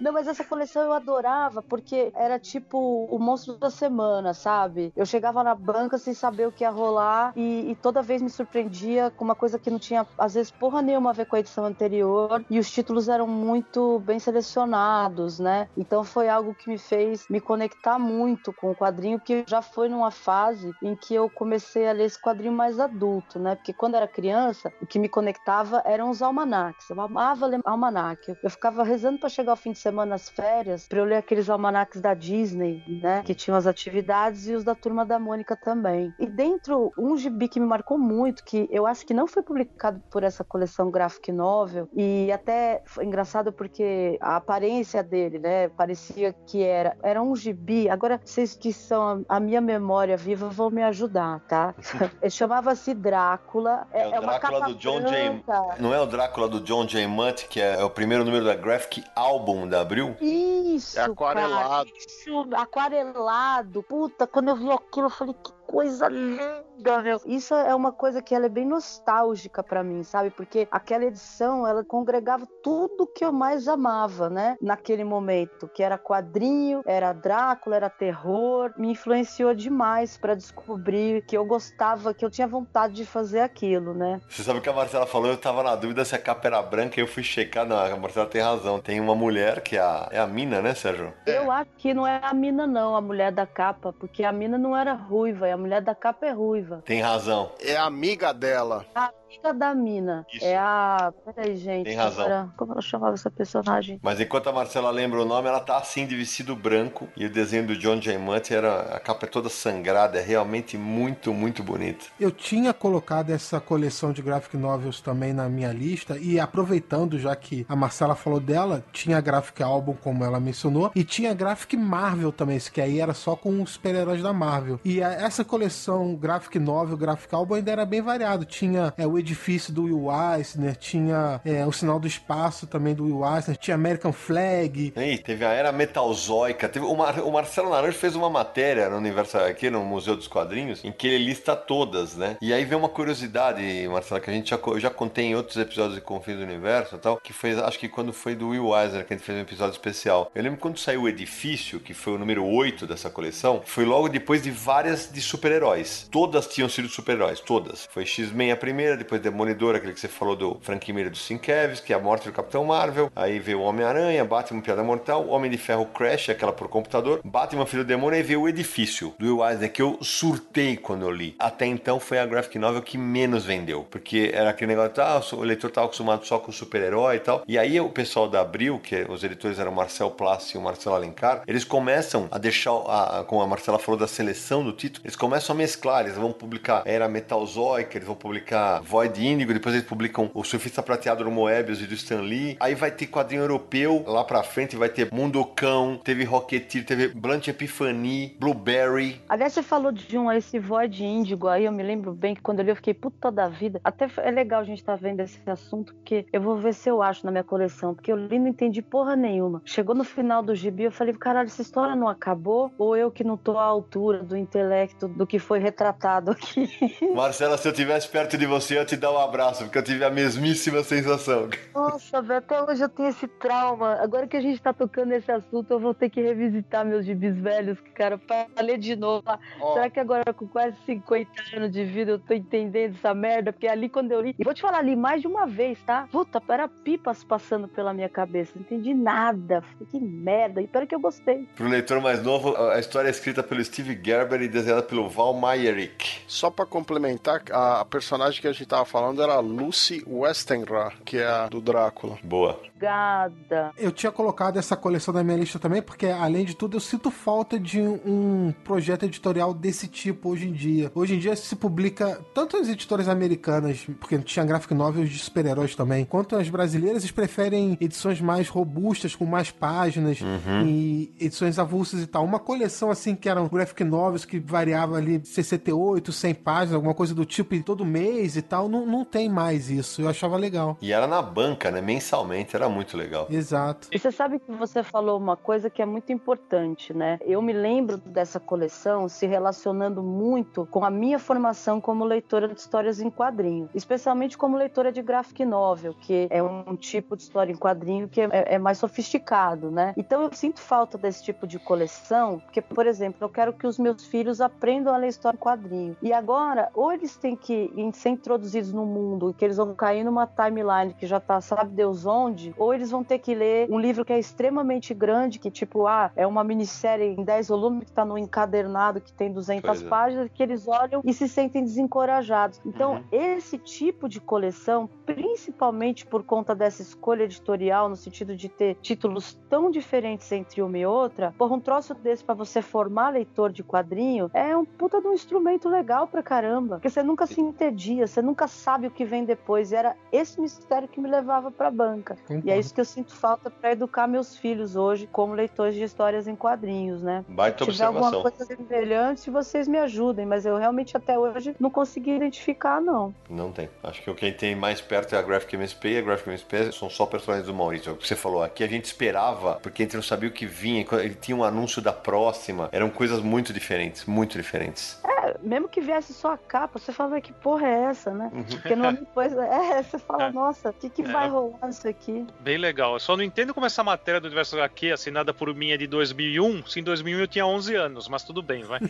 Não, mas essa coleção eu adorava, porque era tipo o monstro da semana, sabe? Eu chegava na banca sem saber o que ia rolar e, e toda vez me surpreendia com uma coisa que não tinha, às vezes, porra nenhuma a ver com a edição anterior. E os títulos eram muito bem selecionados, né? Então foi algo que me fez me conectar muito com o quadrinho, que já foi numa fase em que eu comecei a ler esse quadrinho mais adulto, né? Porque quando era criança, o que me conectava eram os almanacs. Eu amava ler almanac. Eu ficava rezando para chegar ao fim de semana nas férias, para eu ler aqueles almanacs da Disney, né? Que tinham as atividades e os da turma da Mônica também. E dentro, um gibi que me marcou muito, que eu acho que não foi publicado por essa coleção graphic novel, e até foi engraçado porque a aparência dele, né? Parecia que era. Era um gibi. Agora, vocês que são a, minha memória viva vão me ajudar, tá? Ele chamava-se Drácula. É o uma Drácula capa do John J. Não é o Drácula do John J. Mutt, que é o primeiro número da Graphic Album da Abril? Isso, É aquarelado. Cara, isso, aquarelado. Puta, quando eu vi aquilo, eu falei, que coisa linda, meu. Isso é uma coisa que ela é bem nostálgica pra mim, sabe? Porque aquela edição, ela congregava tudo que eu mais amava, né? Naquele momento, que era quadrinho, era Drácula, era terror. Me influenciou demais pra descobrir que eu gostava, que eu tinha vontade de fazer aquilo, né? Você sabe o que a Marcela falou? Eu tava na dúvida se a capa era branca e eu fui checar. Não, a Marcela tem razão. Tem uma mulher que é a, é a Mina, né, Sérgio? Eu acho que não é a mina, não, a mulher da capa, porque a mina não era ruiva, a mulher da capa é ruiva. Tem razão. É amiga dela. A amiga da mina Isso. é a. Peraí, gente. Tem razão. como era- Como ela chamava essa personagem? Mas enquanto a Marcela lembra o nome, ela tá assim de vestido branco. E o desenho do John J. Mutt era. A capa é toda sangrada, é realmente muito, muito bonita. Eu tinha colocado essa coleção de graphic novels também na minha lista e aproveitando já que a Marcela falou dela, tinha graphic album como ela mencionou e tinha graphic Marvel também, esse que aí era só com os super-heróis da Marvel. E a- essa coleção graphic novel, graphic album ainda era bem variado. Tinha é, o edifício do Will Eisner, tinha é, o sinal do espaço também do Will Eisner, tinha American Flag, E teve a era metalzóica. Teve, o, Mar- o Marcelo Naranjo fez uma matéria no Universo aqui no Museu dos Quadrinhos em que ele lista todas, né? E aí vem uma curiosidade, Marcelo, que a gente já, eu já contei em outros episódios de Confins do Universo e tal, que foi, acho que quando foi do Will Eisner que a gente fez um episódio especial. Eu lembro quando saiu o Edifício, que foi o número 8 dessa coleção, foi logo depois de várias de super-heróis. Todas tinham sido super-heróis, todas. Foi X-Men a primeira, depois Demolidor, aquele que você falou do Frank Miller do Sienkiewicz, que é a morte do Capitão Marvel. Aí veio o Homem-Aranha, Batman Piada Mortal, Homem de Ferro Crash, aquela por computador, Batman Filho do Demônio, aí veio o Edifício, do Will Eisner, que eu surtei quando eu li. Até então foi a graphic novel que menos vendeu, porque era aquele negócio, ah, o leitor estava acostumado só com super-herói e tal. E aí o pessoal da Abril, que os editores eram o Marcel Plassi e o Marcelo Alencar, eles começam a deixar, a, a- como a Marcela falou da seleção do título, eles começam a mesclar, eles vão publicar Era Metalzoica, eles vão publicar Void Índigo, depois eles publicam O Surfista Prateado do Moebius e do Stan Lee. Aí vai ter quadrinho europeu lá pra frente, vai ter Mundocão, teve Rocketeer, teve Blunt Epiphany, Blueberry. Aliás, você falou de um, esse Void Índigo aí, eu me lembro bem que quando eu li eu fiquei puta da vida. Até é legal a gente estar vendo esse assunto, porque eu vou ver se eu acho na minha coleção, porque eu li não entendi porra nenhuma. Chegou no final do gibi, eu falei, caralho, essa história não acabou? Ou eu que não tô à altura do intelecto do que foi retratado aqui? Marcela, se eu tivesse perto de você, eu ia te dar um abraço, porque eu tive a mesmíssima sensação. Nossa, velho, até hoje eu tenho esse trauma. Agora que a gente tá tocando esse assunto, eu vou ter que revisitar meus gibis velhos, cara, pra ler de novo. Ó. Será que agora com quase 50 anos de vida eu tô entendendo essa merda? Porque ali quando eu li. E vou te falar, li mais de uma vez, tá? Puta, era pipas passando pela minha cabeça. Não entendi nada. Falei, que merda. E pera que eu gostei. Pro leitor mais novo, a história é escrita pelo Steve Gerber e desenhada pelo Val Meyerich. Só pra complementar, a, a personagem que a gente tava falando era a Lucy Westenra, que é a do Drácula. Boa. Obrigada. Eu tinha colocado essa coleção na minha lista também, porque além de tudo eu sinto falta de um projeto editorial desse tipo hoje em dia. Hoje em dia se publica tanto as editoras americanas, porque tinha graphic novels de super-heróis também, quanto as brasileiras, eles preferem edições mais robustas, com mais páginas e edições avulsas e tal. Uma coleção assim que eram graphic novels que variava ali 68, 100 páginas, alguma coisa do tipo, e todo mês e tal, não, não tem mais isso. Eu achava legal. E era na banca, né? Mensalmente, era muito legal. Exato. E você sabe que você falou uma coisa que é muito importante, né? Eu me lembro dessa coleção se relacionando muito com a minha formação como leitora de histórias em quadrinho, especialmente como leitora de graphic novel, que é um tipo de história em quadrinho que é, é mais sofisticado, né? Então eu sinto falta desse tipo de coleção, porque, por exemplo, eu quero que os meus filhos aprendam a ler história em quadrinho. E agora, ou eles têm que ser introduzidos no mundo, que eles vão cair numa timeline que já tá, sabe Deus onde, ou eles vão ter que ler um livro que é extremamente grande, que tipo, ah, é uma minissérie em 10 volumes que tá no encadernado, que tem 200 Pois é. páginas, que eles olham e se sentem desencorajados. Então, Uhum. esse tipo de coleção, principalmente por conta dessa escolha editorial, no sentido de ter títulos tão diferentes entre uma e outra, porra, um troço desse pra você formar leitor de quadrinho é um puta de um instrumento legal pra caramba. Porque você nunca se entedia, você nunca sabe o que vem depois. E era esse mistério que me levava pra banca. E é isso que eu sinto falta pra educar meus filhos hoje como leitores de histórias em quadrinhos, né? Baita Se tiver alguma observação. coisa semelhante, vocês me ajudem, mas eu realmente até hoje não consegui identificar, não. Não tem. Acho que o que tem mais perto é a Graphic MSP e a Graphic MSP são só personagens do Maurício. É o que você falou. Aqui a gente esperava, porque a gente não sabia o que vinha. Quando Ele tinha um anúncio da próxima. Eram coisas muito diferentes, muito diferentes. É, mesmo que viesse só a capa, você fala, que porra é essa, né? Porque não depois. É, você fala, nossa, o que, que vai rolar nisso aqui? Bem legal. Eu só não entendo como essa matéria do Universo HQ, assinada por mim, é de 2001. Se em 2001 eu tinha 11 anos, mas tudo bem, vai.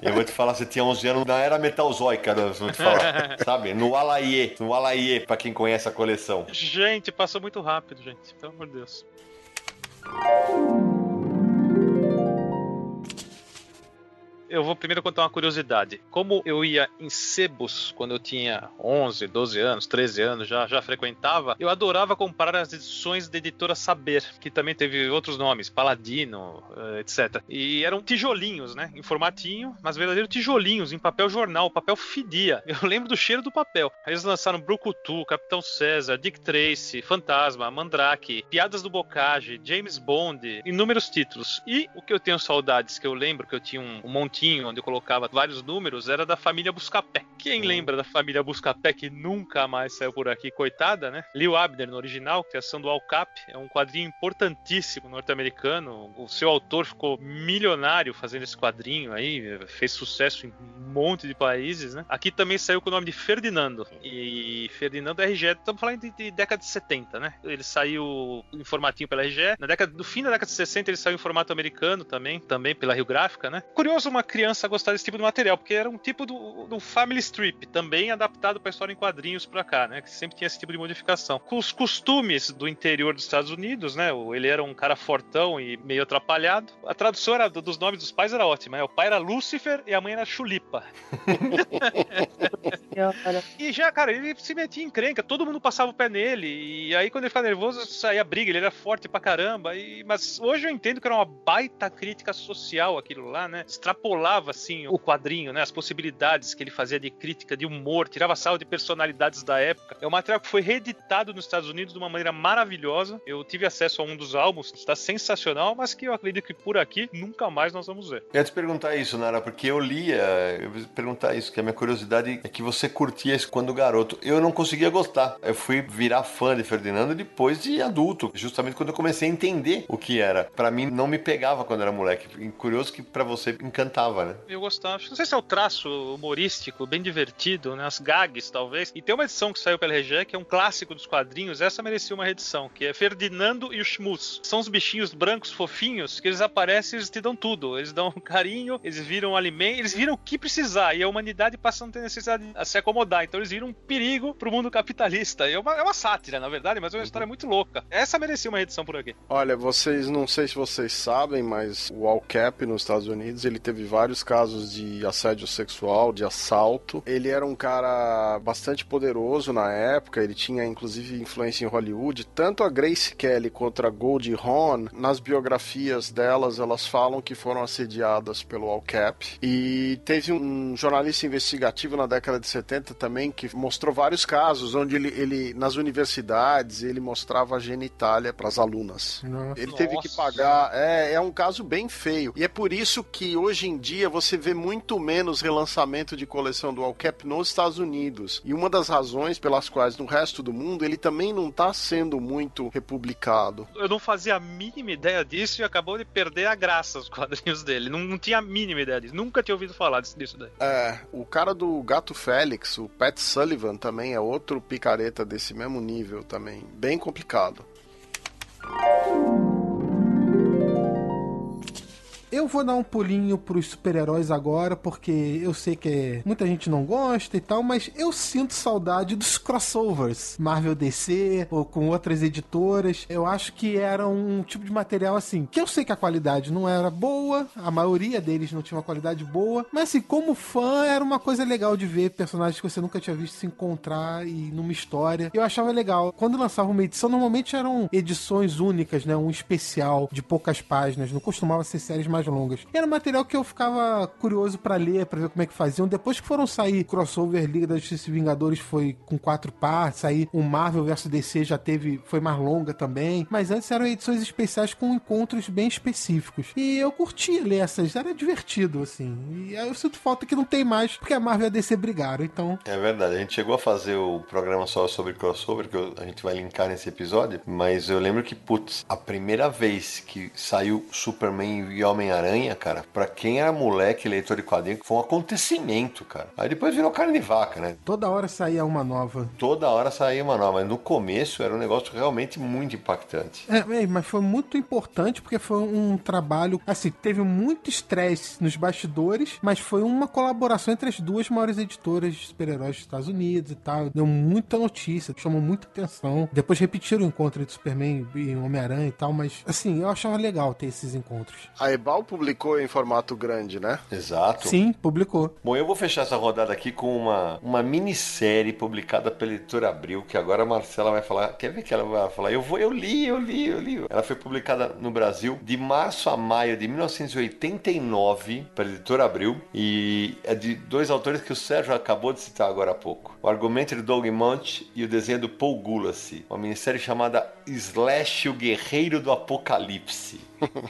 Eu vou te falar, você tinha 11 anos na era metalzóica, né? vou te falar. Sabe? No Alaie. No Alaie, pra quem conhece a coleção. Gente, passou muito rápido, gente. Pelo amor de Deus. Eu vou primeiro contar uma curiosidade. Como eu ia em sebos quando eu tinha 11, 12 anos, 13 anos, já, já frequentava, eu adorava comprar as edições da editora Saber, que também teve outros nomes, Paladino, eh, etc. E eram tijolinhos, né? Em formatinho, mas verdadeiros tijolinhos, em papel jornal, papel fedia. Eu lembro do cheiro do papel. Aí eles lançaram Brucutu, Capitão César, Dick Tracy, Fantasma, Mandrake, Piadas do Bocage, James Bond, inúmeros títulos. E o que eu tenho saudades, que eu lembro que eu tinha um, um onde eu colocava vários números, era da família Buscapé. Quem lembra da família Buscapé que nunca mais saiu por aqui, coitada, né? Leo Abner no original, criação do Al Cap, é um quadrinho importantíssimo norte-americano. O seu autor ficou milionário fazendo esse quadrinho aí, fez sucesso em um monte de países, né? Aqui também saiu com o nome de Ferdinando. E Ferdinando RG, estamos falando de, de década de 70, né? Ele saiu em formatinho pela RG. Na década, no fim da década de 60 ele saiu em formato americano também, também pela Rio Gráfica, né? Curioso uma criança gostar desse tipo de material, porque era um tipo do, do Family Strip, também adaptado para história em quadrinhos para cá, né? Que sempre tinha esse tipo de modificação. Com os costumes do interior dos Estados Unidos, né? Ele era um cara fortão e meio atrapalhado. A tradução era, dos nomes dos pais era ótima. Né? O pai era Lúcifer e a mãe era Chulipa. E já, cara, ele se metia em crenca, todo mundo passava o pé nele. E aí, quando ele ficava nervoso, saía briga, ele era forte pra caramba. E, mas hoje eu entendo que era uma baita crítica social aquilo lá, né? Extrapolava, assim, o quadrinho, né? As possibilidades que ele fazia de crítica, de humor, tirava sal de personalidades da época. É um material que foi reeditado nos Estados Unidos de uma maneira maravilhosa. Eu tive acesso a um dos álbuns, está sensacional, mas que eu acredito que por aqui nunca mais nós vamos ver. Eu ia te perguntar isso, Nara, porque eu lia, eu ia te perguntar isso, que a minha curiosidade é que você curtia isso quando garoto. Eu não conseguia gostar. Eu fui virar fã de Ferdinando depois de adulto, justamente quando eu comecei a entender o que era. Pra mim não me pegava quando era moleque. Curioso que pra você encantava, né? Eu gostava. Não sei se é o traço humorístico, bem divertido, né? As gags, talvez. E tem uma edição que saiu pela RG, que é um clássico dos quadrinhos, essa merecia uma reedição, que é Ferdinando e o Schmutz. São os bichinhos brancos fofinhos que eles aparecem e eles te dão tudo. Eles dão carinho, eles viram alimento, eles viram o que precisar. E a humanidade passa a não ter necessidade de se acomodar. Então eles viram um perigo pro mundo capitalista. É uma, é uma sátira, na verdade, mas é uma história muito louca. Essa merecia uma reedição por aqui. Olha, vocês, não sei se vocês sabem, mas o Al Cap nos Estados Unidos, ele teve vários casos de assédio sexual, de assalto. Ele era um cara bastante poderoso na época, ele tinha inclusive influência em Hollywood. Tanto a Grace Kelly quanto a Goldie Hawn, nas biografias delas, elas falam que foram assediadas pelo Al Cap. E teve um jornalista investigativo na década de 70 também que mostrou vários casos onde ele, ele nas universidades, ele mostrava a genitália para as alunas. Nossa. Ele teve que pagar. É, é um caso bem feio. E é por isso que hoje em dia você vê muito menos relançamento de coleção do All Cap nos Estados Unidos. E uma das razões pelas quais no resto do mundo ele também não está sendo muito republicado. Eu não fazia a mínima ideia disso e acabou de perder a graça os quadrinhos dele. Não, não tinha a mínima ideia disso. Nunca tinha ouvido falar disso, disso daí. É, o cara do Gato Félix, o Pat Sullivan, também é outro picareta desse mesmo nível também. Bem complicado. Eu vou dar um pulinho pros super-heróis agora, porque eu sei que muita gente não gosta e tal, mas eu sinto saudade dos crossovers. Marvel DC, ou com outras editoras. Eu acho que era um tipo de material assim, que eu sei que a qualidade não era boa, a maioria deles não tinha uma qualidade boa, mas assim, como fã, era uma coisa legal de ver personagens que você nunca tinha visto se encontrar e numa história. Eu achava legal. Quando lançava uma edição, normalmente eram edições únicas, né? Um especial de poucas páginas, não costumava ser séries mais longas. Era um material que eu ficava curioso pra ler, pra ver como é que faziam. Depois que foram sair crossover Liga da Justiça e Vingadores foi com quatro partes, aí o Marvel vs DC já teve, foi mais longa também. Mas antes eram edições especiais com encontros bem específicos. E eu curtia ler essas, era divertido, assim. E eu sinto falta que não tem mais, porque a Marvel e a DC brigaram, então... É verdade, a gente chegou a fazer o programa só sobre crossover, que a gente vai linkar nesse episódio, mas eu lembro que, putz, a primeira vez que saiu Superman e Homem-Aranha, cara, pra quem era moleque, leitor de quadrinho, foi um acontecimento, cara. Aí depois virou carne de vaca, né? Toda hora saía uma nova. Toda hora saía uma nova, mas no começo era um negócio realmente muito impactante. É, é, mas foi muito importante porque foi um trabalho. Assim, teve muito estresse nos bastidores, mas foi uma colaboração entre as duas maiores editoras de super-heróis dos Estados Unidos e tal. Deu muita notícia, chamou muita atenção. Depois repetiram o encontro entre Superman e Homem-Aranha e tal, mas assim, eu achava legal ter esses encontros. A Ebal publicou em formato grande, né? Exato. Sim, publicou. Bom, eu vou fechar essa rodada aqui com uma, uma minissérie publicada pela editora Abril, que agora a Marcela vai falar. Quer ver que ela vai falar? Eu vou, eu li, eu li, eu li. Ela foi publicada no Brasil de março a maio de 1989 pela editora Abril e é de dois autores que o Sérgio acabou de citar agora há pouco. O argumento de Doug Monte e o desenho do Paul Gulassi. Uma minissérie chamada Slash, o Guerreiro do Apocalipse.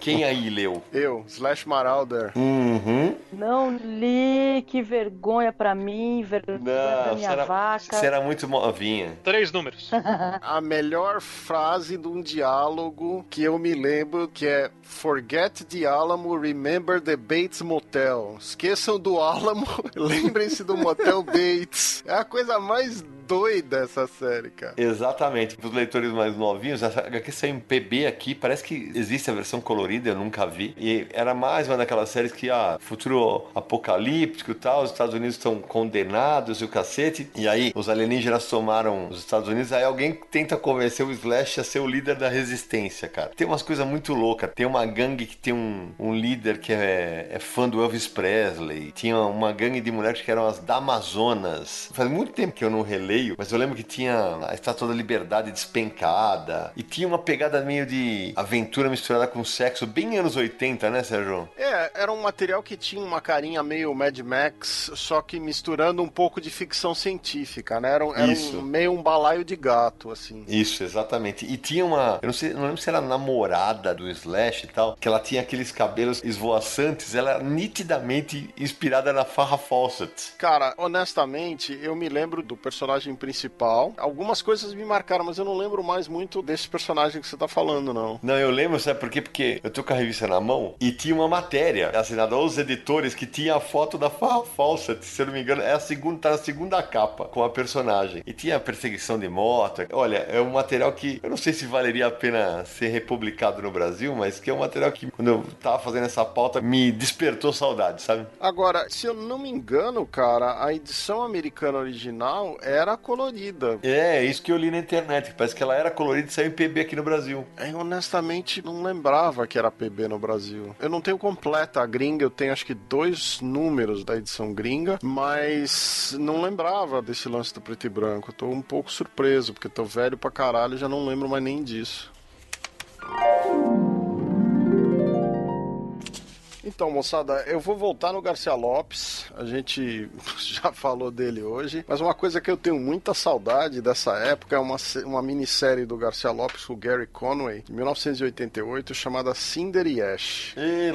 Quem aí leu? Eu, Slash Marauder. Uhum. Não li, que vergonha pra mim, vergonha pra Não, minha você era, vaca. você era muito novinha. Três números. A melhor frase de um diálogo que eu me lembro que é Forget the Alamo, remember the Bates Motel. Esqueçam do Alamo, lembrem-se do Motel Bates. É a coisa mais doida essa série, cara. Exatamente. Para os leitores mais novinhos, essa HQ saiu em PB aqui. Parece que existe a versão colorida, eu nunca vi. E era mais uma daquelas séries que, ah, futuro apocalíptico e tal, os Estados Unidos estão condenados e o cacete. E aí os alienígenas tomaram os Estados Unidos. Aí alguém tenta convencer o Slash a ser o líder da resistência, cara. Tem umas coisas muito loucas. Tem uma gangue que tem um, um líder que é, é fã do Elvis Presley. Tinha uma gangue de mulheres que eram as Damazonas. Faz muito tempo que eu não releio, mas eu lembro que tinha a Estátua da Liberdade despencada. E tinha uma pegada meio de aventura misturada com sexo, bem anos 80, né, Sérgio? É, era um material que tinha uma carinha meio Mad Max, só que misturando um pouco de ficção científica, né? Era, um, era um, meio um balaio de gato, assim. Isso, exatamente. E tinha uma. Eu não sei, não lembro se era namorada do Slash e tal, que ela tinha aqueles cabelos esvoaçantes, ela era nitidamente inspirada na Farrah Fawcett. Cara, honestamente, eu me lembro do personagem personagem principal. Algumas coisas me marcaram, mas eu não lembro mais muito desse personagem que você tá falando, não. Não, eu lembro, sabe por quê? Porque eu tô com a revista na mão e tinha uma matéria assinada aos editores que tinha a foto da Farrah Fawcett, se eu não me engano, é a segunda, tá na segunda capa com a personagem. E tinha perseguição de moto. Olha, é um material que eu não sei se valeria a pena ser republicado no Brasil, mas que é um material que, quando eu tava fazendo essa pauta, me despertou saudade, sabe? Agora, se eu não me engano, cara, a edição americana original era colorida. É, isso que eu li na internet. Parece que ela era colorida e saiu em PB aqui no Brasil. Eu honestamente não lembrava que era PB no Brasil. Eu não tenho completa a gringa, eu tenho acho que dois números da edição gringa, mas não lembrava desse lance do preto e branco. Eu tô um pouco surpreso, porque tô velho pra caralho e já não lembro mais nem disso. Então, moçada, eu vou voltar no Garcia Lopes. A gente já falou dele hoje. Mas uma coisa que eu tenho muita saudade dessa época é uma, uma minissérie do Garcia Lopes com o Gary Conway, de 1988, chamada Cinder e Ash. E.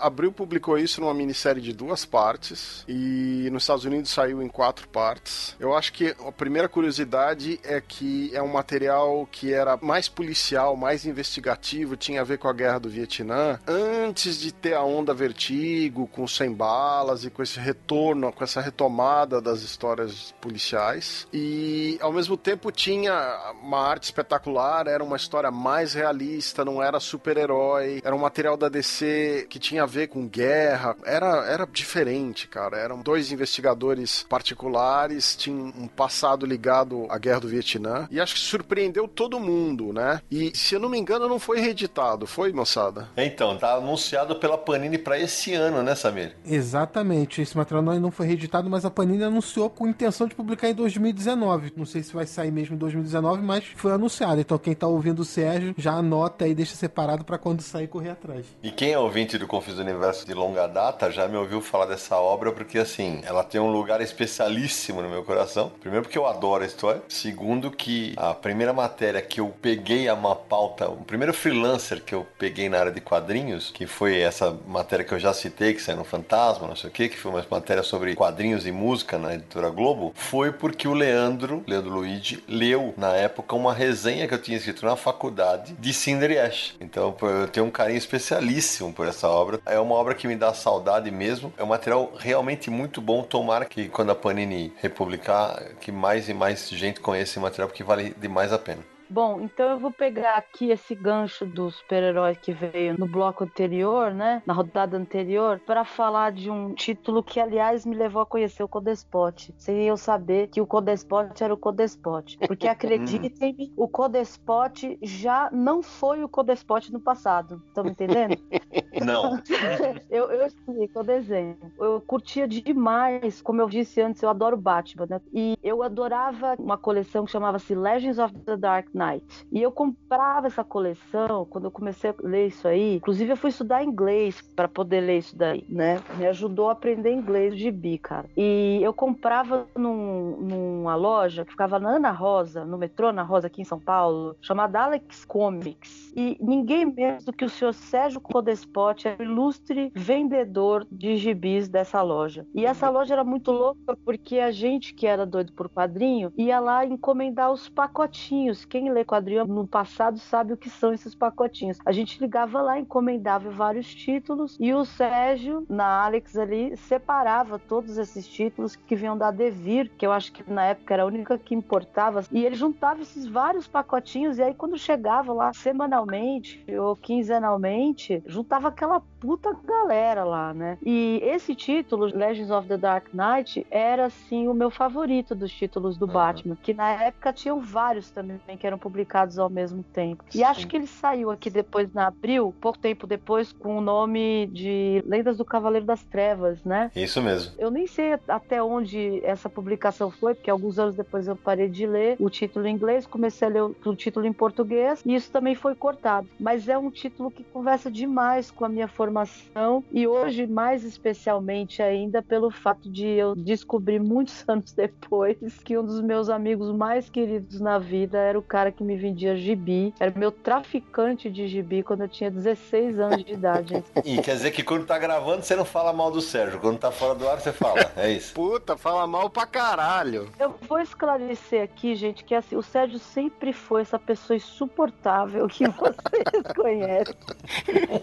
Abril publicou isso numa minissérie de duas partes. E nos Estados Unidos saiu em quatro partes. Eu acho que a primeira curiosidade é que é um material que era mais policial, mais investigativo, tinha a ver com a guerra do Vietnã, antes de ter a onda Vertigo, com 100 balas e com esse retorno, com essa retomada das histórias policiais. E ao mesmo tempo tinha uma arte espetacular, era uma história mais realista, não era super-herói, era um material da DC que tinha a ver com guerra, era, era diferente, cara. Eram dois investigadores particulares, tinham um passado ligado à guerra do Vietnã, e acho que surpreendeu todo mundo, né? E se eu não me engano, não foi reeditado, foi, moçada? Então, tá anunciado pela Panini para esse ano, né, Samir? Exatamente. Esse material não foi reeditado, mas a Panini anunciou com intenção de publicar em 2019. Não sei se vai sair mesmo em 2019, mas foi anunciado. Então quem tá ouvindo o Sérgio já anota aí, deixa separado para quando sair correr atrás. E quem é ouvinte do Confuso Universo de longa data já me ouviu falar dessa obra porque assim, ela tem um lugar especialíssimo no meu coração. Primeiro porque eu adoro a história. Segundo que a primeira matéria que eu peguei a uma pauta, o primeiro freelancer que eu peguei na área de quadrinhos, que foi essa matéria que eu já citei, que saiu no Fantasma, não sei o que, que foi uma matéria sobre quadrinhos e música na editora Globo, foi porque o Leandro, Leandro Luigi, leu na época uma resenha que eu tinha escrito na faculdade de Cinder Ash. Então eu tenho um carinho especialíssimo por essa obra. É uma obra que me dá saudade mesmo. É um material realmente muito bom. Tomara que quando a Panini republicar, que mais e mais gente conheça esse material, porque vale demais a pena. Bom, então eu vou pegar aqui esse gancho do super-herói que veio no bloco anterior, né? Na rodada anterior, para falar de um título que, aliás, me levou a conhecer o Codespot. Sem eu saber que o Codespot era o Codespot. Porque acreditem-me, o Codespot já não foi o Codespot no passado. Estão me entendendo? Não. eu, eu explico o desenho. Eu curtia demais, como eu disse antes, eu adoro Batman, né? E eu adorava uma coleção que chamava-se Legends of the Dark Knight. E eu comprava essa coleção quando eu comecei a ler isso aí. Inclusive, eu fui estudar inglês para poder ler isso daí, né? Me ajudou a aprender inglês de bi, cara. E eu comprava num, numa loja que ficava na Ana Rosa, no metrô Ana Rosa, aqui em São Paulo, chamada Alex Comics. E ninguém menos do que o senhor Sérgio Codespot era o ilustre vendedor de gibis dessa loja. E essa loja era muito louca porque a gente que era doido por quadrinho ia lá encomendar os pacotinhos. Quem lê quadrinho no passado sabe o que são esses pacotinhos. A gente ligava lá, encomendava vários títulos e o Sérgio, na Alex ali, separava todos esses títulos que vinham da Devir, que eu acho que na época era a única que importava, e ele juntava esses vários pacotinhos e aí quando chegava lá semanalmente ou quinzenalmente, juntava aquela puta galera lá, né? E esse título, Legends of the Dark Knight, era assim o meu favorito dos títulos do uhum. Batman, que na época tinham vários também que eram publicados ao mesmo tempo. E Sim. acho que ele saiu aqui depois, na abril, pouco tempo depois, com o nome de Lendas do Cavaleiro das Trevas, né? Isso mesmo. Eu nem sei até onde essa publicação foi, porque alguns anos depois eu parei de ler o título em inglês, comecei a ler o título em português, e isso também foi cortado. Mas é um título que conversa demais com a minha formação, e hoje, mais especialmente ainda, pelo fato de eu descobrir muitos anos depois que um dos meus amigos mais queridos na vida era o cara que me vendia gibi, era meu traficante de gibi quando eu tinha 16 anos de idade. E quer dizer que quando tá gravando você não fala mal do Sérgio, quando tá fora do ar você fala, é isso. Puta, fala mal pra caralho. Eu vou esclarecer aqui, gente, que assim, o Sérgio sempre foi essa pessoa insuportável que vocês conhecem.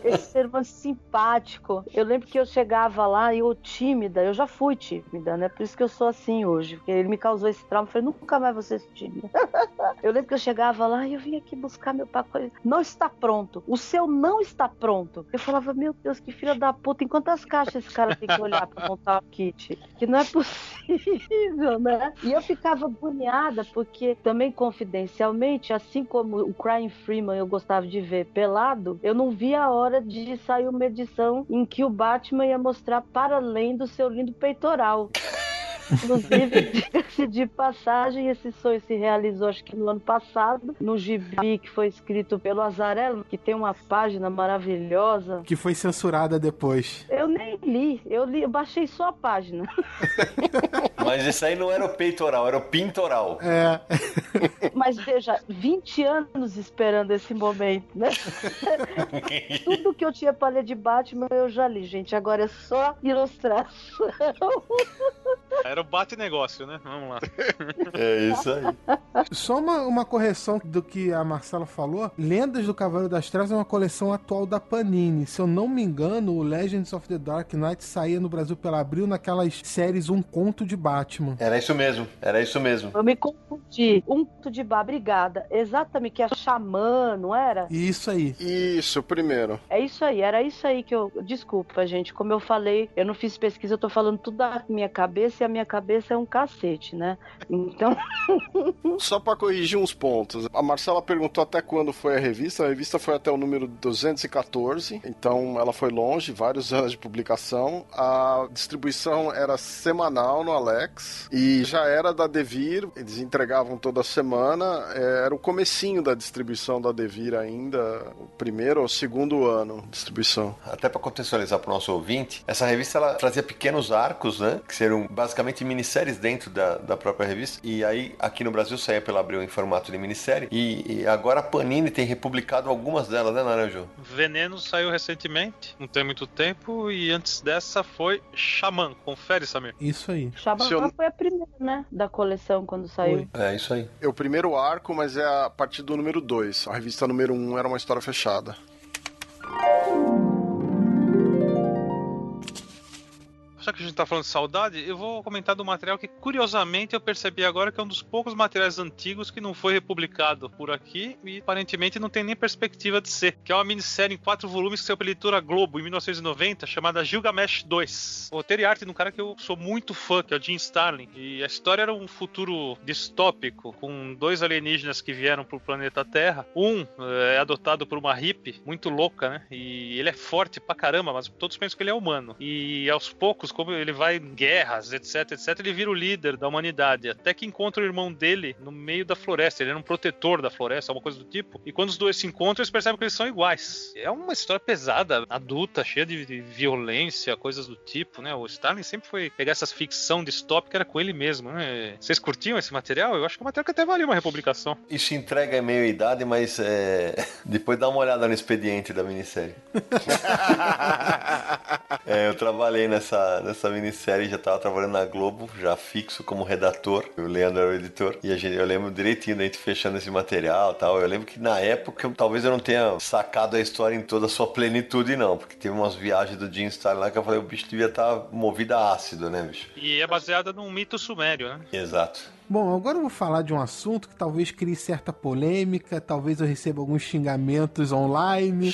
Esse ser humano simpático. Eu lembro que eu chegava lá e eu tímida, eu já fui tímida, né? Por isso que eu sou assim hoje, porque ele me causou esse trauma. Eu falei, nunca mais vou ser tímida. eu lembro que eu chegava lá e eu vim aqui buscar meu pacote. Não está pronto. O seu não está pronto. Eu falava, meu Deus, que filha da puta, em quantas caixas esse cara tem que olhar pra montar o kit? Que não é possível, né? E eu ficava agoniada, porque também confidencialmente, assim como o Crying Freeman eu gostava de ver pelado, eu não via a hora de sair uma edição em que o Batman ia mostrar para além do seu lindo peitoral. Inclusive, diga-se de passagem, esse sonho se realizou acho que no ano passado, no gibi que foi escrito pelo Azarello, que tem uma página maravilhosa. Que foi censurada depois. Eu nem li, eu li, eu baixei só a página. Mas isso aí não era o peitoral, era o pintoral. É. Mas veja, 20 anos esperando esse momento, né? Tudo que eu tinha pra ler de Batman eu já li, gente. Agora é só ilustração. Era o bate-negócio, né? Vamos lá. É isso aí. Só uma, uma correção do que a Marcela falou. Lendas do Cavaleiro das Trevas é uma coleção atual da Panini. Se eu não me engano, o Legends of the Dark Knight saía no Brasil pela Abril naquelas séries Um Conto de Batman. Era isso mesmo, era isso mesmo. Eu me confundi. Um conto de bar, obrigada. Exatamente, que é xamã, não era? Isso aí. Isso, primeiro. É isso aí, era isso aí que eu. Desculpa, gente. Como eu falei, eu não fiz pesquisa, eu tô falando tudo da minha cabeça e a minha cabeça é um cacete, né? Então. Só pra corrigir uns pontos. A Marcela perguntou até quando foi a revista. A revista foi até o número 214, então ela foi longe, vários anos de publicação. A distribuição era semanal no Alex e já era da Devir, eles entregavam toda semana. É, Era o comecinho da distribuição da Devir ainda, o primeiro ou segundo ano de distribuição. Até para contextualizar para o nosso ouvinte, essa revista ela trazia pequenos arcos, né? Que seriam basicamente minisséries dentro da, da própria revista. E aí, aqui no Brasil, saía pela Abril em formato de minissérie. E, e agora a Panini tem republicado algumas delas, né, Naranjo? Veneno saiu recentemente, não tem muito tempo, e antes dessa foi Xamã. Confere, Samir. Isso aí. Xamã eu- foi a primeira, né? Da coleção quando saiu. Foi. É isso aí. É o primeiro arco, mas é a partir do número 2. A revista número 1 um era uma história fechada. Já que a gente tá falando de saudade, eu vou comentar do material que, curiosamente, eu percebi agora que é um dos poucos materiais antigos que não foi republicado por aqui e aparentemente não tem nem perspectiva de ser. Que é uma minissérie em quatro volumes que saiu pela editora Globo em 1990, chamada Gilgamesh 2. Roteiro e arte de um cara que eu sou muito fã, que é o Jim Starlin. E a história era um futuro distópico, com dois alienígenas que vieram pro planeta Terra. Um eh, é adotado por uma hippie muito louca, né? E ele é forte pra caramba, mas todos pensam que ele é humano. E aos poucos, como ele vai em guerras, etc, etc, ele vira o líder da humanidade. Até que encontra o irmão dele no meio da floresta. Ele era um protetor da floresta, alguma coisa do tipo. E quando os dois se encontram, eles percebem que eles são iguais. É uma história pesada, adulta, cheia de, de violência, coisas do tipo, né? O Stalin sempre foi pegar essas ficção distópica, era com ele mesmo, né? Vocês curtiam esse material? Eu acho que é um material que até valia uma republicação. Isso entrega meio idade, mas é... depois dá uma olhada no expediente da minissérie. É, eu trabalhei nessa, nessa minissérie, já tava trabalhando na Globo, já fixo como redator. O Leandro era o editor. E a gente, eu lembro direitinho da gente fechando esse material e tal. Eu lembro que na época, talvez eu não tenha sacado a história em toda a sua plenitude, não. Porque teve umas viagens do Jim Starlin lá que eu falei, o bicho devia estar movido a ácido, né, bicho? E é baseada num mito sumério, né? Exato. Bom, agora eu vou falar de um assunto que talvez crie certa polêmica, talvez eu receba alguns xingamentos online.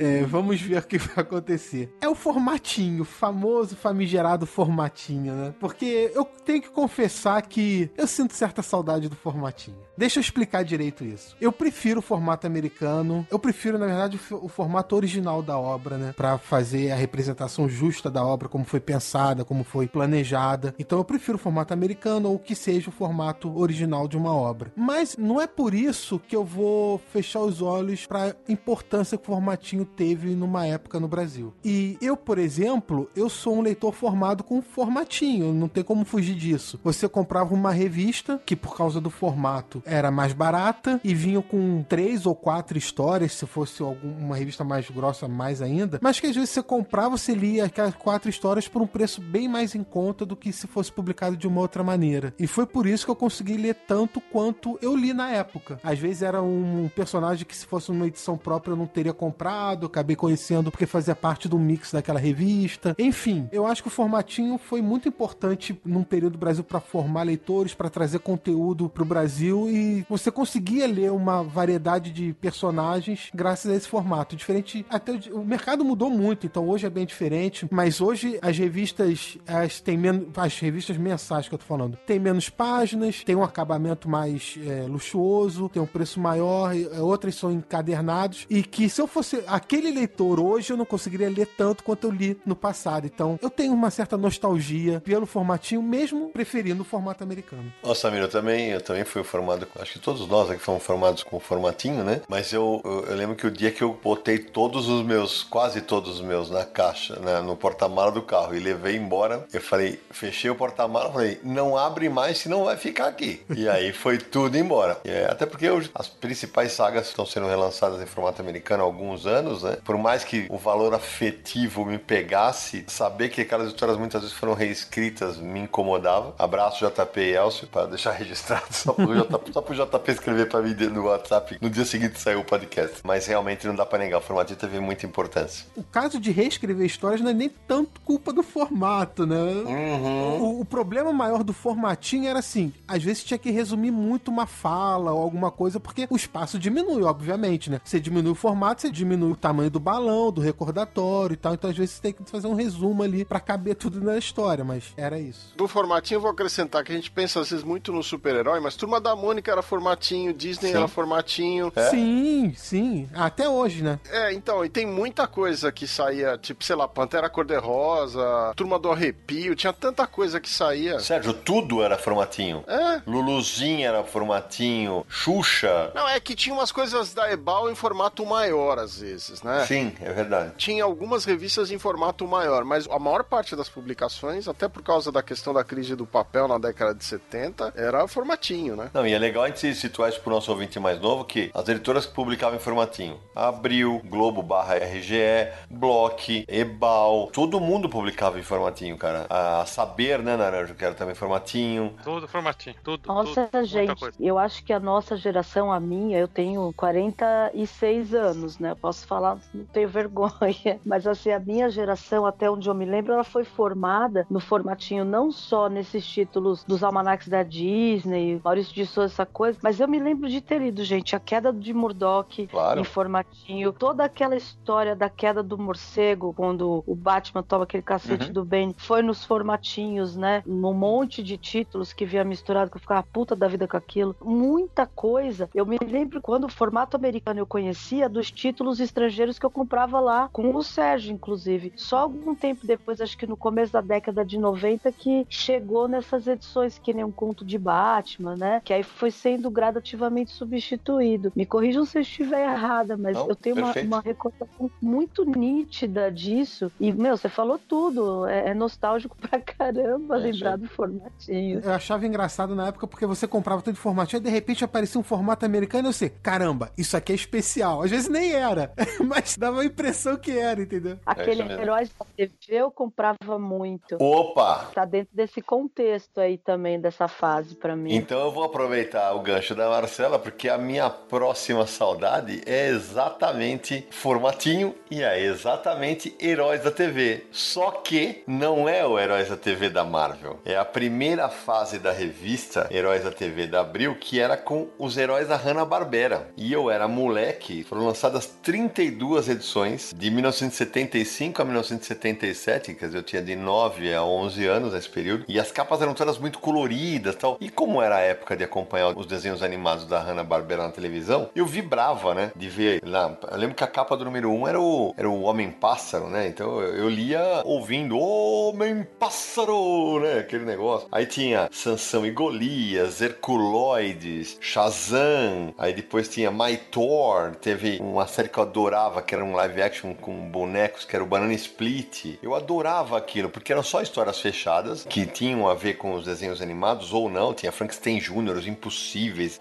É, vamos ver o que vai acontecer. É o formatinho, o famoso famigerado formatinho, né? Porque eu tenho que confessar que eu sinto certa saudade do formatinho. Deixa eu explicar direito isso. Eu prefiro o formato americano, eu prefiro, na verdade, o, formato original da obra, né? Pra fazer a representação justa da obra, como foi pensada, como foi planejada. Então eu prefiro o formato americano ou que seja o formato original de uma obra. Mas não é por isso que eu vou fechar os olhos pra importância que o formatinho teve numa época no Brasil. E eu, por exemplo, eu sou um leitor formado com formatinho, não tem como fugir disso. Você comprava uma revista que por causa do formato era mais barata e vinha com três ou quatro histórias, se fosse alguma revista mais grossa, mais ainda. Mas que às vezes você comprava, você lia aquelas quatro histórias por um preço bem mais em conta do que se fosse publicado de uma outra maneira. E foi por isso que eu consegui ler tanto quanto eu li na época. Às vezes era um personagem que se fosse uma edição própria eu não teria comprado, acabei conhecendo porque fazia parte do mix daquela revista. Enfim, eu acho que o formatinho foi muito importante num período do Brasil para formar leitores, para trazer conteúdo pro Brasil e você conseguia ler uma variedade de personagens graças a esse formato. Diferente, até o, o mercado mudou muito, então hoje é bem diferente, mas hoje as revistas, as têm menos, as revistas mensais que eu tô falando, tem menos páginas, tem um acabamento mais é, luxuoso, tem um preço maior, é, outras são encadernados e que se eu fosse aquele leitor hoje eu não conseguiria ler tanto quanto eu li no passado. Então, eu tenho uma certa nostalgia pelo formatinho, mesmo preferindo o formato americano. Nossa, Samir, eu também, eu também fui formado, acho que todos nós aqui fomos formados com formatinho, né? Mas eu, eu, eu, lembro que o dia que eu botei todos os meus, quase todos os meus na caixa, no porta-mala do carro e levei embora, eu falei, fechei o porta-mala, falei, não abre mais, senão vai ficar aqui. E aí foi tudo embora. E, até porque hoje as principais sagas estão sendo relançadas em formato americano há alguns anos, né? Por mais que o valor afetivo me pegasse, saber que aquelas histórias muitas vezes foram reescritas me incomodava. Abraço JP e Elcio para deixar registrado só pro JP, só pro JP escrever para mim no WhatsApp no dia seguinte saiu o podcast. Mas realmente não dá para negar, o formato teve muita importância. O caso de reescrever histórias não é nem tanto culpa do formato, né? Uhum. O, o, problema maior do formatinho era assim, às vezes tinha que resumir muito uma fala ou alguma coisa, porque o espaço diminui, obviamente, né? Você diminui o formato, você diminui o tamanho do balão, do recordatório e tal, então às vezes você tem que fazer um resumo ali para caber tudo na história, mas era isso. Do formatinho eu vou acrescentar que a gente pensa às vezes muito no super-herói, mas Turma da Mônica era formatinho, Disney sim. era formatinho. É? Sim, sim. Até hoje, né? É, então, e tem muita coisa que saía, tipo, sei lá, Pantera Cor-de-Rosa, Turma do Arrepio, tinha tanta coisa que saía. Sérgio, tudo era formatinho. É. Luluzinho era formatinho, Xuxa. Não, é que tinha umas coisas da Ebal em formato maior, às vezes, né? Sim, é verdade. Tinha algumas revistas em formato maior, mas a maior parte das publicações, até por causa da questão da crise do papel na década de 70, era formatinho, né? Não, e é legal a gente situar isso pro nosso ouvinte mais novo, que as editoras que publicavam em formatinho, Abril, Globo barra RGE, Block, Ebal, todo mundo publicava em formatinho, cara. A Saber, né, Naranjo, que era também formatinho. Tudo formatinho, tudo. Nossa, tudo, gente, eu acho que a nossa geração, a minha, eu tenho 46 anos, né? Eu posso falar, não tenho vergonha, mas assim, a minha geração, até onde eu me lembro, ela foi formada no formatinho não só nesses títulos dos almanacs da Disney, Maurício de Souza, essa coisa, mas eu me lembro de ter lido, gente, a queda de Murdoch claro. em formatinho, toda aquela história da queda do morcego, quando o Batman toma aquele cacete uhum. do Ben, foi nos formatinhos, né? Um monte de títulos que via misturado, que eu ficava puta da vida com aquilo. Muita coisa. Eu me lembro quando o formato americano eu conhecia dos títulos estrangeiros que eu comprava lá, com o Sérgio, inclusive. Só algum tempo depois, acho que no começo da década de 90, que chegou nessas edições que nem um conto de Batman, né? Que aí foi sendo gradativamente substituído. Me corrijam se eu estiver errada, mas Não, eu tenho uma, uma, recordação muito nítida disso. E, meu, você falou tudo. É, é nostálgico pra caramba é, lembrar do formatinho. Eu achava engraçado na época porque você comprava tudo de formatinho e de repente aparecia um formato americano e você, caramba, isso aqui é especial. Às vezes nem era, mas dava a impressão que era, entendeu? Aquele é herói da TV eu comprava muito. Opa! Tá dentro desse contexto aí também, dessa fase para mim. Então eu vou aproveitar o gancho da Marcela, porque a minha próxima saudade é exatamente formatinho e é exatamente Heróis da TV. Só que não é o Heróis da TV da Marvel. É a primeira fase da revista Heróis da TV da Abril, que era com os heróis da Hanna-Barbera. E eu era moleque, foram lançadas 32 edições de 1975 a 1977, quer dizer, eu tinha de 9 a 11 anos nesse período, e as capas eram todas muito coloridas tal. E como era a época de acompanhar os desenhos animados da Hanna-Barbera na televisão, eu vibrava, né, de ver lá. Eu lembro que a capa do número 1 um era o, era o Homem-Pássaro, né, então eu, lia ouvindo Homem-Pássaro, né, aquele negócio. Aí tinha Sansão e Golias, Herculoides, Shazam, aí depois tinha My Thor, teve uma série que eu adorava, que era um live action com bonecos, que era o Banana Split. Eu adorava aquilo, porque eram só histórias fechadas, que tinham a ver com os desenhos animados ou não. Tinha Frankenstein Jr., Os Impossíveis,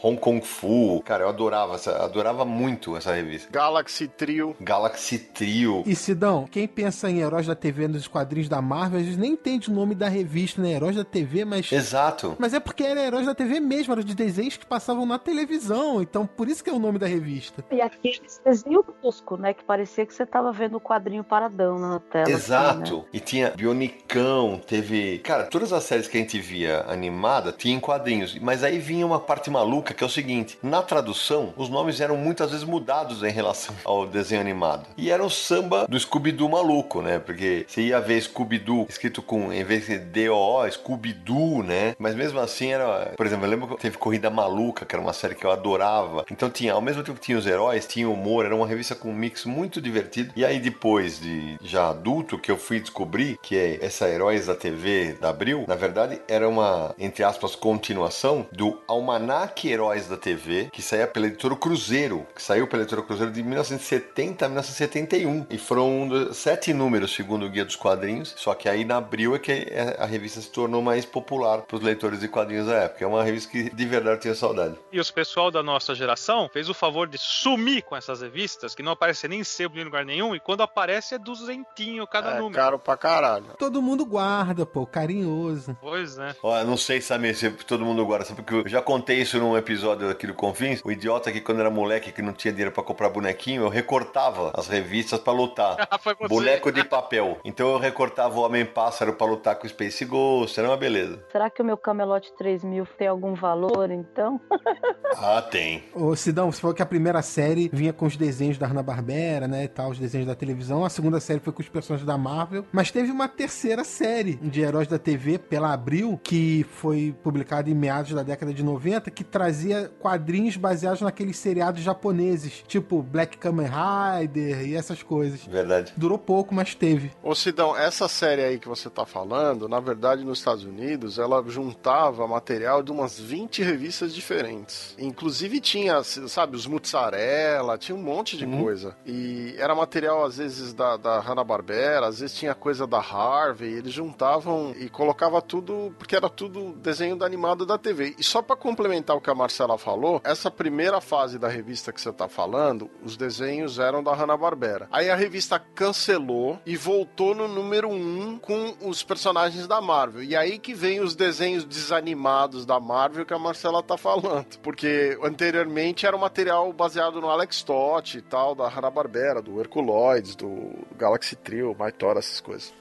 Hong Kong Fu. Cara, eu adorava, essa, adorava muito essa revista. Galaxy Trio. Galaxy Trio. E Sidão, quem pensa em heróis da TV nos quadrinhos da Marvel, às vezes nem entende o nome da revista, né? Heróis da TV, mas. Exato. Mas é porque era heróis da TV mesmo, era de desenhos que passavam na televisão. Então, por isso que é o nome da revista. E aquele desenho tosco, né? Que parecia que você tava vendo o quadrinho paradão na tela. Exato. Assim, né? E tinha Bionicão, teve. Cara, todas as séries que a gente via animada tinha em quadrinhos. Mas aí vinha uma parte maluca que é o seguinte: na tradução, os nomes eram muitas vezes mudados em relação ao desenho animado. E era o samba do Scooby-Doo maluco, né? Porque você ia ver Scooby-Doo escrito com, em vez de D-O-O, Scooby-Doo, né? Mas mesmo assim era. Por exemplo, eu lembro que teve Corrida Maluca, que era uma série que eu adorava. Então tinha, ao mesmo tempo tinha os heróis, tinha humor, era uma revista com um mix muito divertido. E aí depois de já adulto, que eu fui descobrir que é essa Heróis da TV da Abril, na verdade era uma, entre aspas, continuação do Almanac Heróis da TV, que saía pela editora Cruzeiro, que saiu pela editora Cruzeiro de 1970 a 1971. E foram um dos sete números, segundo o Guia dos Quadrinhos. Só que aí na Abril é que a revista se tornou mais popular para os leitores de quadrinhos da época. É uma revista que de verdade eu tinha saudade. E os pessoal da nossa geração fez o favor de sumir com essas revistas, que não aparecem nem sebo em lugar nenhum, e quando aparece é duzentinho cada É número. caro pra caralho. Todo mundo guarda, pô, carinhoso. Pois é. Ó, não sei, Samir, se todo mundo sabe porque eu já contei isso num episódio aqui do Confins. O idiota que quando era moleque, que não tinha dinheiro pra comprar bonequinho, eu recortava as revistas pra lutar. Foi você. Boneco de papel. Então eu recortava o Homem-Pássaro pra lutar com o Space Ghost, era uma beleza. Será que o meu Camelot 3000 tem algum valor, então? Ah, tem. Ô, Sidão, você falou que a primeira série vinha com os desenhos da Hanna-Barbera, né, e tal, os desenhos da televisão. A segunda série foi com os personagens da Marvel. Mas teve uma terceira série de heróis da TV pela Abril, que foi publicada em meados da década de 90, que trazia quadrinhos baseados naqueles seriados japoneses, tipo Black Kamen Rider e essas coisas. Verdade. Durou pouco, mas teve. Ô Sidão, essa série aí que você tá falando, na verdade nos Estados Unidos, ela juntava material de umas 20 revistas diferentes. Inclusive tinha, sabe, os Mussarela, tinha um monte de coisa. E era material às vezes da, da Hanna-Barbera, às vezes tinha coisa da Harvey, eles juntavam e colocava tudo, porque era tudo desenho da animado da TV. E só pra complementar o que a Marcela falou, essa primeira fase da revista que você tá falando, os desenhos eram da Hanna-Barbera. Aí a revista cancelou e voltou no número 1 com os personagens da Marvel. E aí que vem os desenhos desanimados da Marvel que a Marcela tá falando. Porque anteriormente era um material baseado no Alex Todd e tal, da Hanna-Barbera, do Herculoids, do Galaxy Trio, Maitora, essas coisas.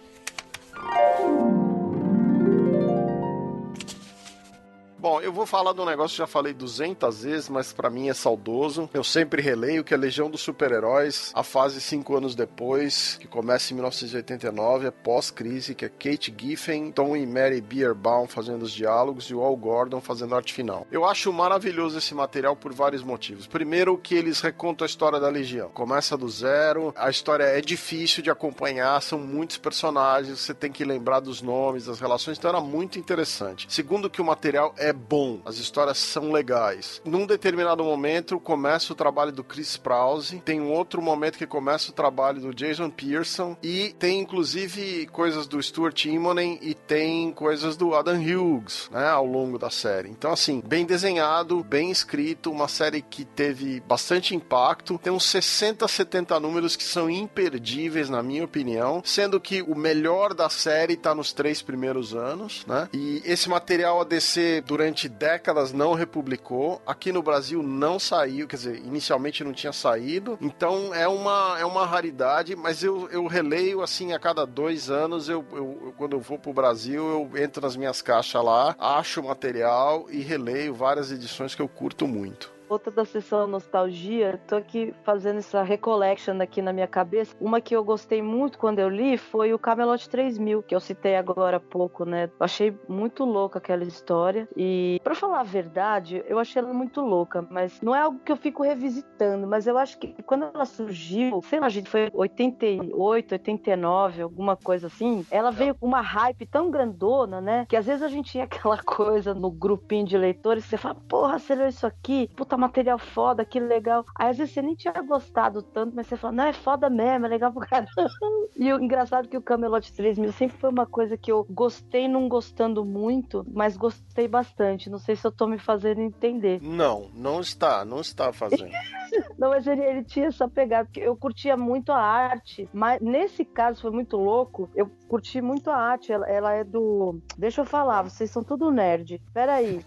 Bom, eu vou falar de um negócio que já falei 200 vezes, mas pra mim é saudoso. Eu sempre releio que é Legião dos Super-Heróis, a fase cinco anos depois, que começa em 1989, é pós-crise, que é Kate Giffen, Tom e Mary Bierbaum fazendo os diálogos e o Al Gordon fazendo a arte final. Eu acho maravilhoso esse material por vários motivos. Primeiro, que eles recontam a história da Legião. Começa do zero, a história é difícil de acompanhar, são muitos personagens, você tem que lembrar dos nomes, das relações, então era muito interessante. Segundo, que o material é bom, as histórias são legais. Num determinado momento começa o trabalho do Chris Prause, tem um outro momento que começa o trabalho do Jason Pearson e tem inclusive coisas do Stuart Immonen e tem coisas do Adam Hughes, né, ao longo da série. Então assim, bem desenhado, bem escrito, uma série que teve bastante impacto, tem uns 60, 70 números que são imperdíveis na minha opinião, sendo que o melhor da série tá nos três primeiros anos, né? E esse material a DC durante décadas não republicou. Aqui no Brasil não saiu, quer dizer, inicialmente não tinha saído. Então é uma, é uma raridade, mas eu, eu releio assim a cada dois anos. Eu, eu, eu quando eu vou pro Brasil, eu entro nas minhas caixas lá, acho o material e releio várias edições que eu curto muito. Outra da sessão nostalgia, tô aqui fazendo essa recollection aqui na minha cabeça. Uma que eu gostei muito quando eu li foi o Camelot 3000, que eu citei agora há pouco, né? Eu achei muito louca aquela história e, para falar a verdade, eu achei ela muito louca, mas não é algo que eu fico revisitando, mas eu acho que quando ela surgiu, sei lá, gente, foi 88, 89, alguma coisa assim, ela veio com uma hype tão grandona, né? Que às vezes a gente tinha aquela coisa no grupinho de leitores que você fala, porra, você leu isso aqui? Puta puta material foda, que legal. Aí às vezes você nem tinha gostado tanto, mas você fala, não, é foda mesmo, é legal pro caramba. E o engraçado é que o Camelot 3000 sempre foi uma coisa que eu gostei não gostando muito, mas gostei bastante. Não sei se eu tô me fazendo entender. Não, não está, não está fazendo. Não, mas ele, ele tinha essa pegada, porque eu curtia muito a arte, mas nesse caso foi muito louco. Eu curti muito a arte, ela, ela é do. Deixa eu falar, vocês são tudo nerd. Peraí.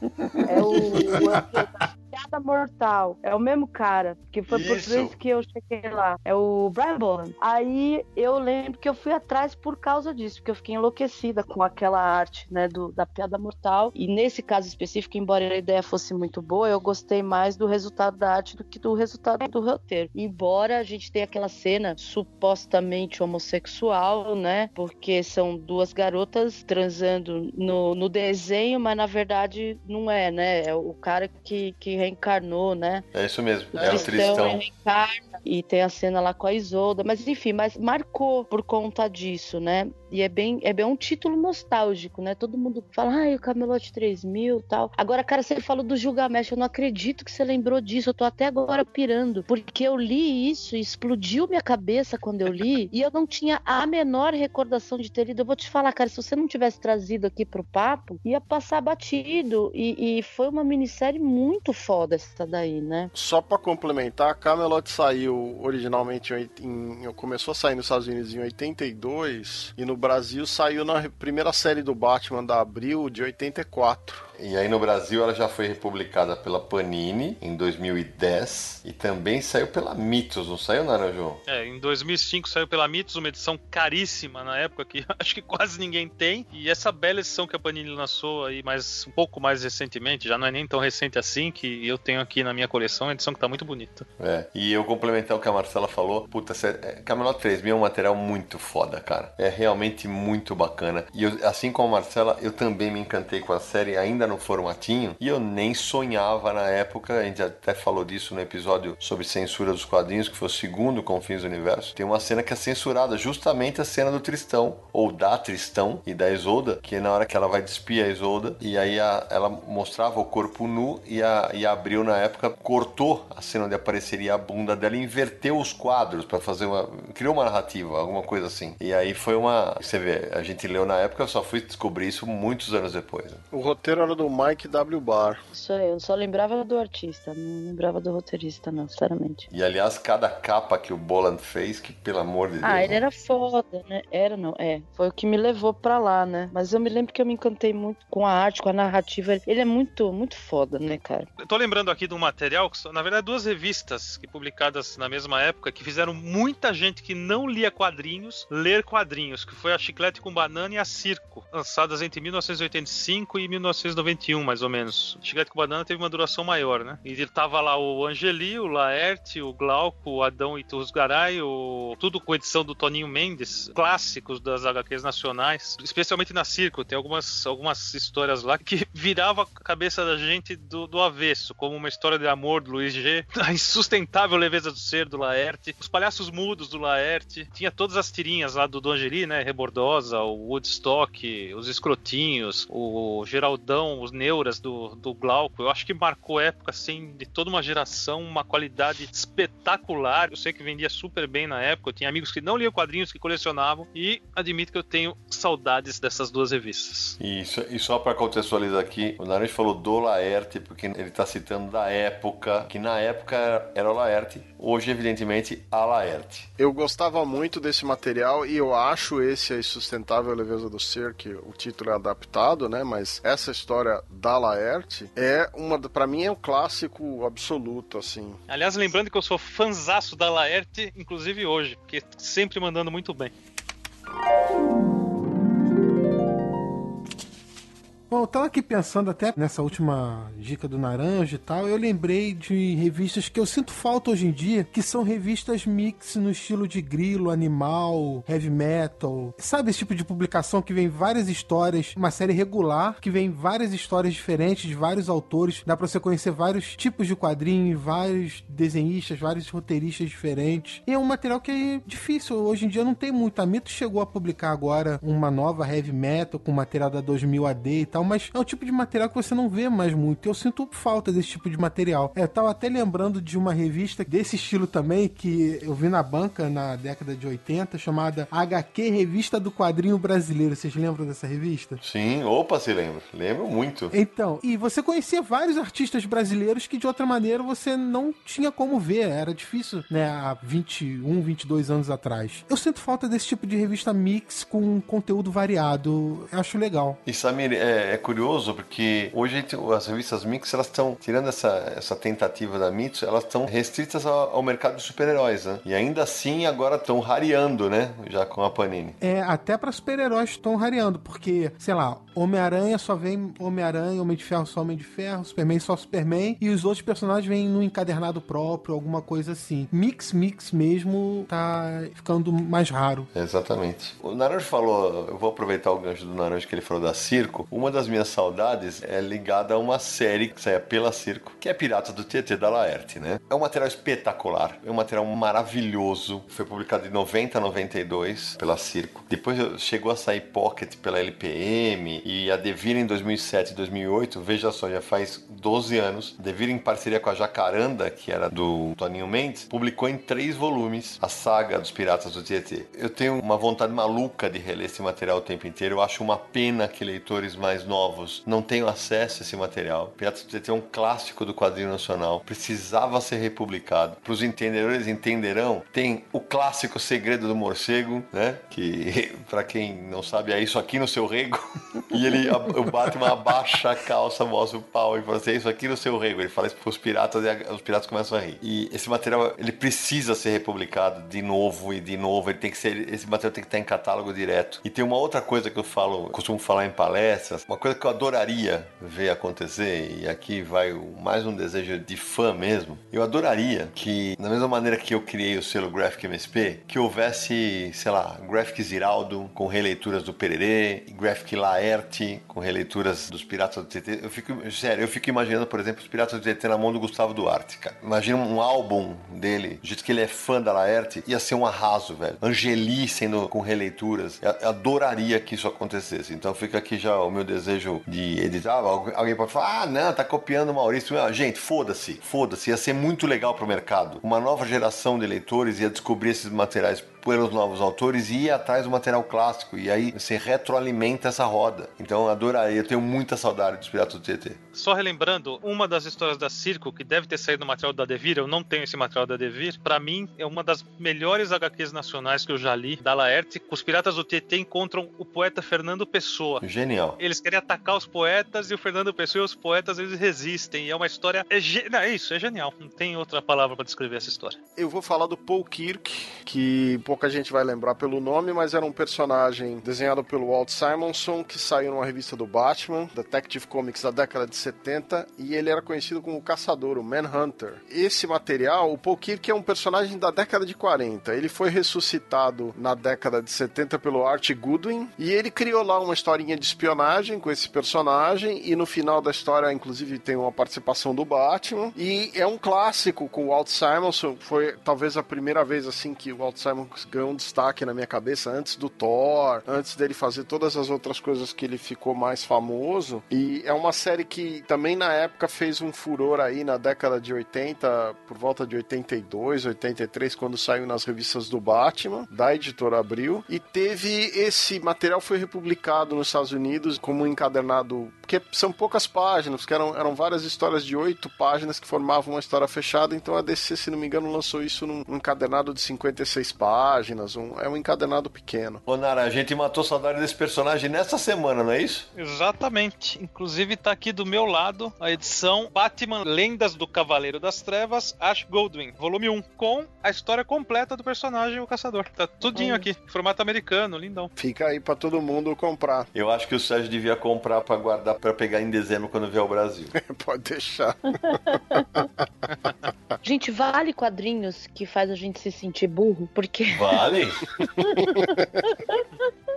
É o. o Piada Mortal. É o mesmo cara, que foi por Isso. vez que eu cheguei lá. É o Brian Boland. Aí eu lembro que eu fui atrás por causa disso, porque eu fiquei enlouquecida com aquela arte, né, do, da Piada Mortal. E nesse caso específico, embora a ideia fosse muito boa, eu gostei mais do resultado da arte do que do resultado do roteiro. Embora a gente tenha aquela cena supostamente homossexual, né, porque são duas garotas transando no, no desenho, mas na verdade não é, né, é o cara que, que reencarnou, né, É isso mesmo. o É o Tristão. reencarna e tem a cena lá com a Isolda, mas enfim, mas marcou por conta disso, né? E é bem, é bem um título nostálgico, né? Todo mundo fala, ai, o Camelot 3000 tal. Agora, cara, você falou do Gilgamesh, eu não acredito que você lembrou disso, eu tô até agora pirando, porque eu li isso e explodiu minha cabeça quando eu li, e eu não tinha a menor recordação de ter lido. Eu vou te falar, cara, se você não tivesse trazido aqui pro papo, ia passar batido, e, e foi uma minissérie muito foda essa daí, né? Só pra complementar, Camelot saiu originalmente em, em- começou a sair nos Estados Unidos em 82 e no Brasil saiu na primeira série do Batman da Abril de 84. E aí no Brasil ela já foi republicada pela Panini em 2010 e também saiu pela Mitos, não saiu, Naranjo? É, em 2005 saiu pela Mitos uma edição caríssima na época que acho que quase ninguém tem. E essa bela edição que a Panini lançou aí mais um pouco mais recentemente, já não é nem tão recente assim, que eu tenho aqui na minha coleção, é uma edição que tá muito bonita. É, e eu complementar o que a Marcela falou, puta, é, Camelot 3000 é um material muito foda, cara. É realmente muito bacana. E eu, assim como a Marcela, eu também me encantei com a série ainda no formatinho. E eu nem sonhava na época, a gente até falou disso no episódio sobre censura dos quadrinhos, que foi o segundo Confins do Universo. Tem uma cena que é censurada, justamente a cena do Tristão, ou da Tristão e da Isolda, que é na hora que ela vai despir a Isolda, e aí a- ela mostrava o corpo nu e a, e na época cortou a cena onde apareceria a bunda dela e inverteu os quadros pra fazer uma. criou uma narrativa, alguma coisa assim. E aí foi uma. Você vê, a gente leu na época, eu só fui descobrir isso muitos anos depois. né? O roteiro era do Mike W. Barr. Isso aí, eu só lembrava do artista, não lembrava do roteirista, não, sinceramente. E aliás, cada capa que o Boland fez, que pelo amor de Deus. Ah, ele né? era foda, né? Era, não, é. Foi o que me levou pra lá, né? Mas eu me lembro que eu me encantei muito com a arte, com a narrativa. Ele é muito, muito foda, né, cara? Eu tô lembrando aqui de um material, que na verdade, duas revistas que publicadas na mesma época, que fizeram muita gente que não lia quadrinhos ler quadrinhos, que foi a Chiclete com Banana e a Circo, lançadas entre 1985 e 1991, mais ou menos. Chiclete com Banana teve uma duração maior, né? E tava lá o Angeli, o Laerte, o Glauco, o Adão Iturrusgaray, o... tudo com edição do Toninho Mendes, clássicos das HQs nacionais, especialmente na Circo, tem algumas, algumas histórias lá que virava a cabeça da gente do, do avesso, como uma história de amor do Luiz G, a insustentável leveza do ser do Laerte, os palhaços mudos do Laerte, tinha todas as tirinhas lá do Don Angeli, né, Rebordosa, o Woodstock, os escrotinhos, o Geraldão, os neuras do, do Glauco, eu acho que marcou época, assim, de toda uma geração, uma qualidade espetacular, eu sei que vendia super bem na época, eu tinha amigos que não liam quadrinhos, que colecionavam, e admito que eu tenho saudades dessas duas revistas. E, só- e só para contextualizar aqui, o Naranjo falou do Laerte, porque ele tá citando da época, que na época era o Laerte, hoje, evidentemente, a Laerte. Eu gostava muito desse material e eu acho esse a Insustentável Leveza do Ser, que o título é adaptado, né? Mas essa história da Laerte é uma, para mim é um clássico absoluto, assim. Aliás, lembrando que eu sou fanzaço da Laerte, inclusive hoje, porque sempre mandando muito bem. Bom, eu tava aqui pensando até nessa última dica do Naranja e tal, eu lembrei de revistas que eu sinto falta hoje em dia, que são revistas mix no estilo de grilo, animal, heavy metal. Sabe esse tipo de publicação que vem várias histórias, uma série regular, que vem várias histórias diferentes de vários autores, dá pra você conhecer vários tipos de quadrinhos, vários desenhistas, vários roteiristas diferentes. E é um material que é difícil, hoje em dia não tem muito. A Mito chegou a publicar agora uma nova heavy metal com material da 2000 AD e tal, tal, mas é um tipo de material que você não vê mais muito. Eu sinto falta desse tipo de material. É, eu tava até lembrando de uma revista desse estilo também, que eu vi na banca na década de 80, chamada HQ Revista do Quadrinho Brasileiro. Vocês lembram dessa revista? Sim, opa, se lembro. Lembro muito. Então, e você conhecia vários artistas brasileiros que de outra maneira você não tinha como ver. Era difícil, né, há 21, 22 anos atrás. Eu sinto falta desse tipo de revista mix com conteúdo variado. Eu acho legal. E Samir, é, é curioso porque hoje as revistas mix, elas estão, tirando essa, essa tentativa da Mitsu, elas estão restritas ao, ao mercado de super-heróis, né? E ainda assim agora estão rareando, né? Já com a Panini. É, até para super-heróis estão rareando, porque, sei lá, Homem-Aranha só vem Homem-Aranha, Homem de Ferro só Homem de Ferro, Superman só Superman, e os outros personagens vêm no encadernado próprio, alguma coisa assim. Mix, mix mesmo, tá ficando mais raro. Exatamente. O Naranjo falou, eu vou aproveitar o gancho do Naranjo que ele falou da Circo. Uma das minhas saudades é ligada a uma série que saia pela Circo, que é Piratas do Tietê da Laerte, né? É um material espetacular, é um material maravilhoso. Foi publicado em 90 a 92 pela Circo. Depois chegou a sair Pocket pela LPM e a Devir em 2007 e 2008, veja só, já faz 12 anos. Devir em parceria com a Jacaranda, que era do Toninho Mendes, publicou em três volumes a saga dos Piratas do Tietê. Eu tenho uma vontade maluca de reler esse material o tempo inteiro. Eu acho uma pena que leitores mais novos não tenham acesso a esse material. Piratas do Tietê é um clássico do quadrinho nacional, precisava ser republicado. Para os entendedores entenderão, tem o clássico Segredo do Morcego, né? Que para quem não sabe é isso aqui no seu rego. E ele, o Batman abaixa a calça, mostra o pau e fala assim: é isso aqui no seu rego. Ele fala isso pros piratas e os piratas começam a rir. E esse material, ele precisa ser republicado de novo e de novo. Ele tem que ser, esse material tem que estar em catálogo direto. E tem uma outra coisa que eu falo, costumo falar em palestras, uma coisa que eu adoraria ver acontecer, e aqui vai mais um desejo de fã mesmo. Eu adoraria que, da mesma maneira que eu criei o selo Graphic MSP, que houvesse, sei lá, Graphic Ziraldo com releituras do Pererê, Graphic Laerte com releituras dos Piratas do TT. Eu fico, sério, eu fico imaginando, por exemplo, os Piratas do TT na mão do Gustavo Duarte, cara. Imagina um álbum dele, do jeito que ele é fã da Laerte, ia ser um arraso, velho. Angeli sendo com releituras. Eu adoraria que isso acontecesse. Então fica aqui já o meu desejo de editar. Alguém pode falar, ah, não, tá copiando o Maurício. Gente, foda-se, foda-se. Ia ser muito legal pro mercado. Uma nova geração de leitores ia descobrir esses materiais pelos novos autores e ir atrás do material clássico. E aí você retroalimenta essa roda. Então eu adoraria, eu tenho muita saudade dos Piratas do TT. Só relembrando, uma das histórias da Circo, que deve ter saído no material da Devir, eu não tenho esse material da Devir, para mim é uma das melhores HQs nacionais que eu já li, da Laerte. Os Piratas do TT encontram o poeta Fernando Pessoa. Genial. Eles querem atacar os poetas e o Fernando Pessoa e os poetas eles resistem. E é uma história. É, ge... não, é isso, é genial. Não tem outra palavra para descrever essa história. Eu vou falar do Paul Kirk, que pouca gente vai lembrar pelo nome, mas era um personagem desenhado pelo Walt Simonson, que saiu numa revista do Batman, Detective Comics da década de 70, e ele era conhecido como o Caçador, o Manhunter. Esse material, o Paul Kirk é um personagem da década de 40. Ele foi ressuscitado na década de 70 pelo Art Goodwin, e ele criou lá uma historinha de espionagem com esse personagem, e no final da história, inclusive, tem uma participação do Batman, e é um clássico com o Walt Simonson, foi talvez a primeira vez assim que o Walt Simonson ganhou um destaque na minha cabeça antes do Thor, antes dele fazer todas as outras coisas que ele ficou mais famoso. E é uma série que também na época fez um furor aí na década de 80, por volta de 82, 83, quando saiu nas revistas do Batman, da editora Abril. E teve esse material foi republicado nos Estados Unidos como um encadernado, porque são poucas páginas, que eram, eram várias histórias de oito páginas que formavam uma história fechada. Então a DC, se não me engano, lançou isso num encadernado de 56 páginas. Um, é um encadernado pequeno. Ô Nara, a gente matou saudade desse personagem nessa semana, não é isso? Exatamente. Inclusive tá aqui do meu lado a edição Batman Lendas do Cavaleiro das Trevas, Ash Goldwyn, volume 1, com a história completa do personagem, o Caçador. Tá tudinho aqui, formato americano, lindão. Fica aí para todo mundo comprar. Eu acho que o Sérgio devia comprar para guardar para pegar em dezembro quando vier ao Brasil. Pode deixar. gente, vale quadrinhos que faz a gente se sentir burro? Porque. Vale?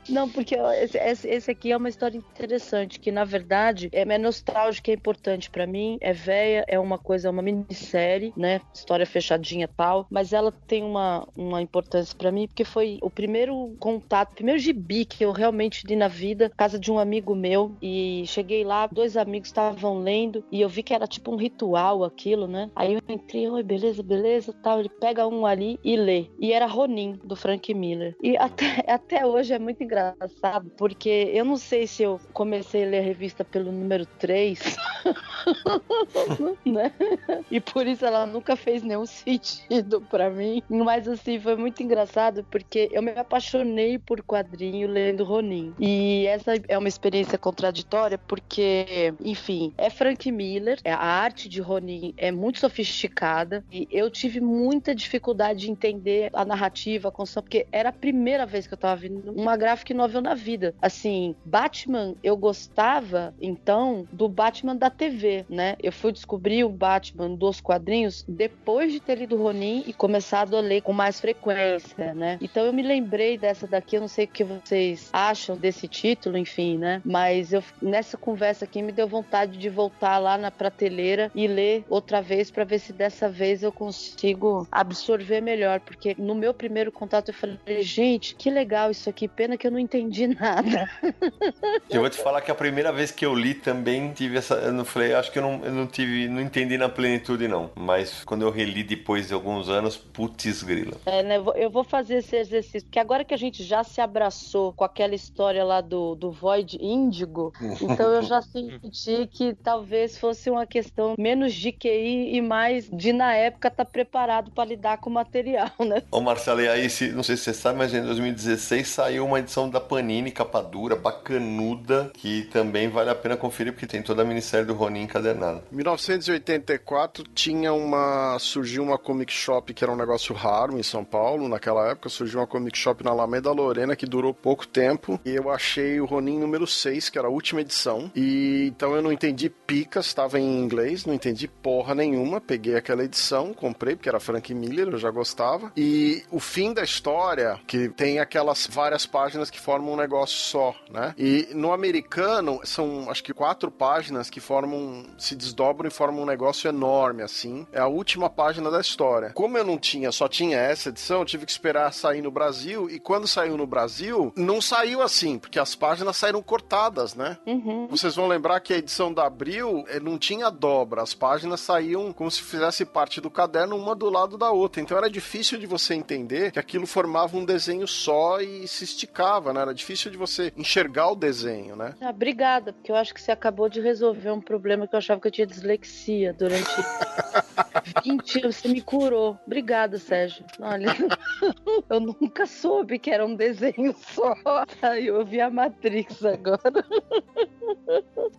Não, porque esse, esse, aqui é uma história interessante, que na verdade é, é nostálgica, é importante para mim, é velha, é uma coisa, é uma minissérie, né? História fechadinha e tal, mas ela tem uma, uma importância para mim, porque foi o primeiro contato, o primeiro gibi que eu realmente li na vida, casa de um amigo meu, e cheguei lá, dois amigos estavam lendo, e eu vi que era tipo um ritual aquilo, né? Aí eu entrei, oi, beleza, beleza, tal. Ele pega um ali e lê. E era Ronin, do Frank Miller. E até, até hoje é muito engraçado, porque eu não sei se eu comecei a ler a revista pelo número 3, né? E por isso ela nunca fez nenhum sentido para mim. Mas assim, foi muito engraçado, porque eu me apaixonei por quadrinho lendo Ronin. E essa é uma experiência contraditória, porque, enfim, é Frank Miller, a arte de Ronin é muito sofisticada, e eu tive muita dificuldade de entender a narrativa, a construção, porque era a primeira vez que eu tava vendo uma graphic novel na vida. Assim, Batman, eu gostava, então, do Batman da TV, né? Eu fui descobrir o Batman dos quadrinhos depois de ter lido Ronin e começado a ler com mais frequência, né? Então eu me lembrei dessa daqui, eu não sei o que vocês acham desse título, enfim, né? Mas eu, nessa conversa aqui me deu vontade de voltar lá na prateleira e ler outra vez para ver se dessa vez eu consigo absorver melhor, porque no meu primeiro contato eu falei, gente, que legal isso aqui, pena que eu não entendi nada. Eu vou te falar que a primeira vez que eu li também tive essa, eu não falei, acho que eu não, eu não tive, não entendi na plenitude não, mas quando eu reli depois de alguns anos, putz grila. É, né, eu vou fazer esse exercício, porque agora que a gente já se abraçou com aquela história lá do, do Void Índigo, então eu já senti que talvez fosse uma questão menos de QI e mais de na época estar tá preparado para lidar com o material, né? Ô Marcelo, e aí, se, não sei se você sabe, mas em 2016 saiu uma edição da Panini, capa dura, bacanuda, que também vale a pena conferir, porque tem toda a minissérie do Ronin encadernada. Em 1984 tinha uma. surgiu uma comic shop que era um negócio raro em São Paulo, naquela época, surgiu uma comic shop na Alameda Lorena que durou pouco tempo. E eu achei o Ronin número 6, que era a última edição. E então eu não entendi picas, estava em inglês, não entendi porra nenhuma. Peguei aquela edição, comprei, porque era Frank Miller, eu já gostava. E o fim da história, que tem aquelas várias páginas que formam um negócio só, né? E no americano, são acho que quatro páginas que formam, se desdobram e formam um negócio enorme, assim. É a última página da história. Como eu não tinha, só tinha essa edição, eu tive que esperar sair no Brasil. E quando saiu no Brasil, não saiu assim, porque as páginas saíram cortadas, né? Uhum. Vocês vão lembrar que a edição da Abril eh, não tinha dobra, as páginas saíam como se fizesse parte do caderno uma do lado da outra. Então era difícil de você entender que aquilo formava um desenho só e se esticava, né? Era difícil de você enxergar o desenho, né? Ah, obrigada, porque eu acho que você acabou de resolver um problema que eu achava que eu tinha dislexia durante 20 anos. Você me curou. Obrigada, Sérgio. Olha, eu nunca soube que era um desenho só. Aí eu vi a Matrix agora. 呵呵。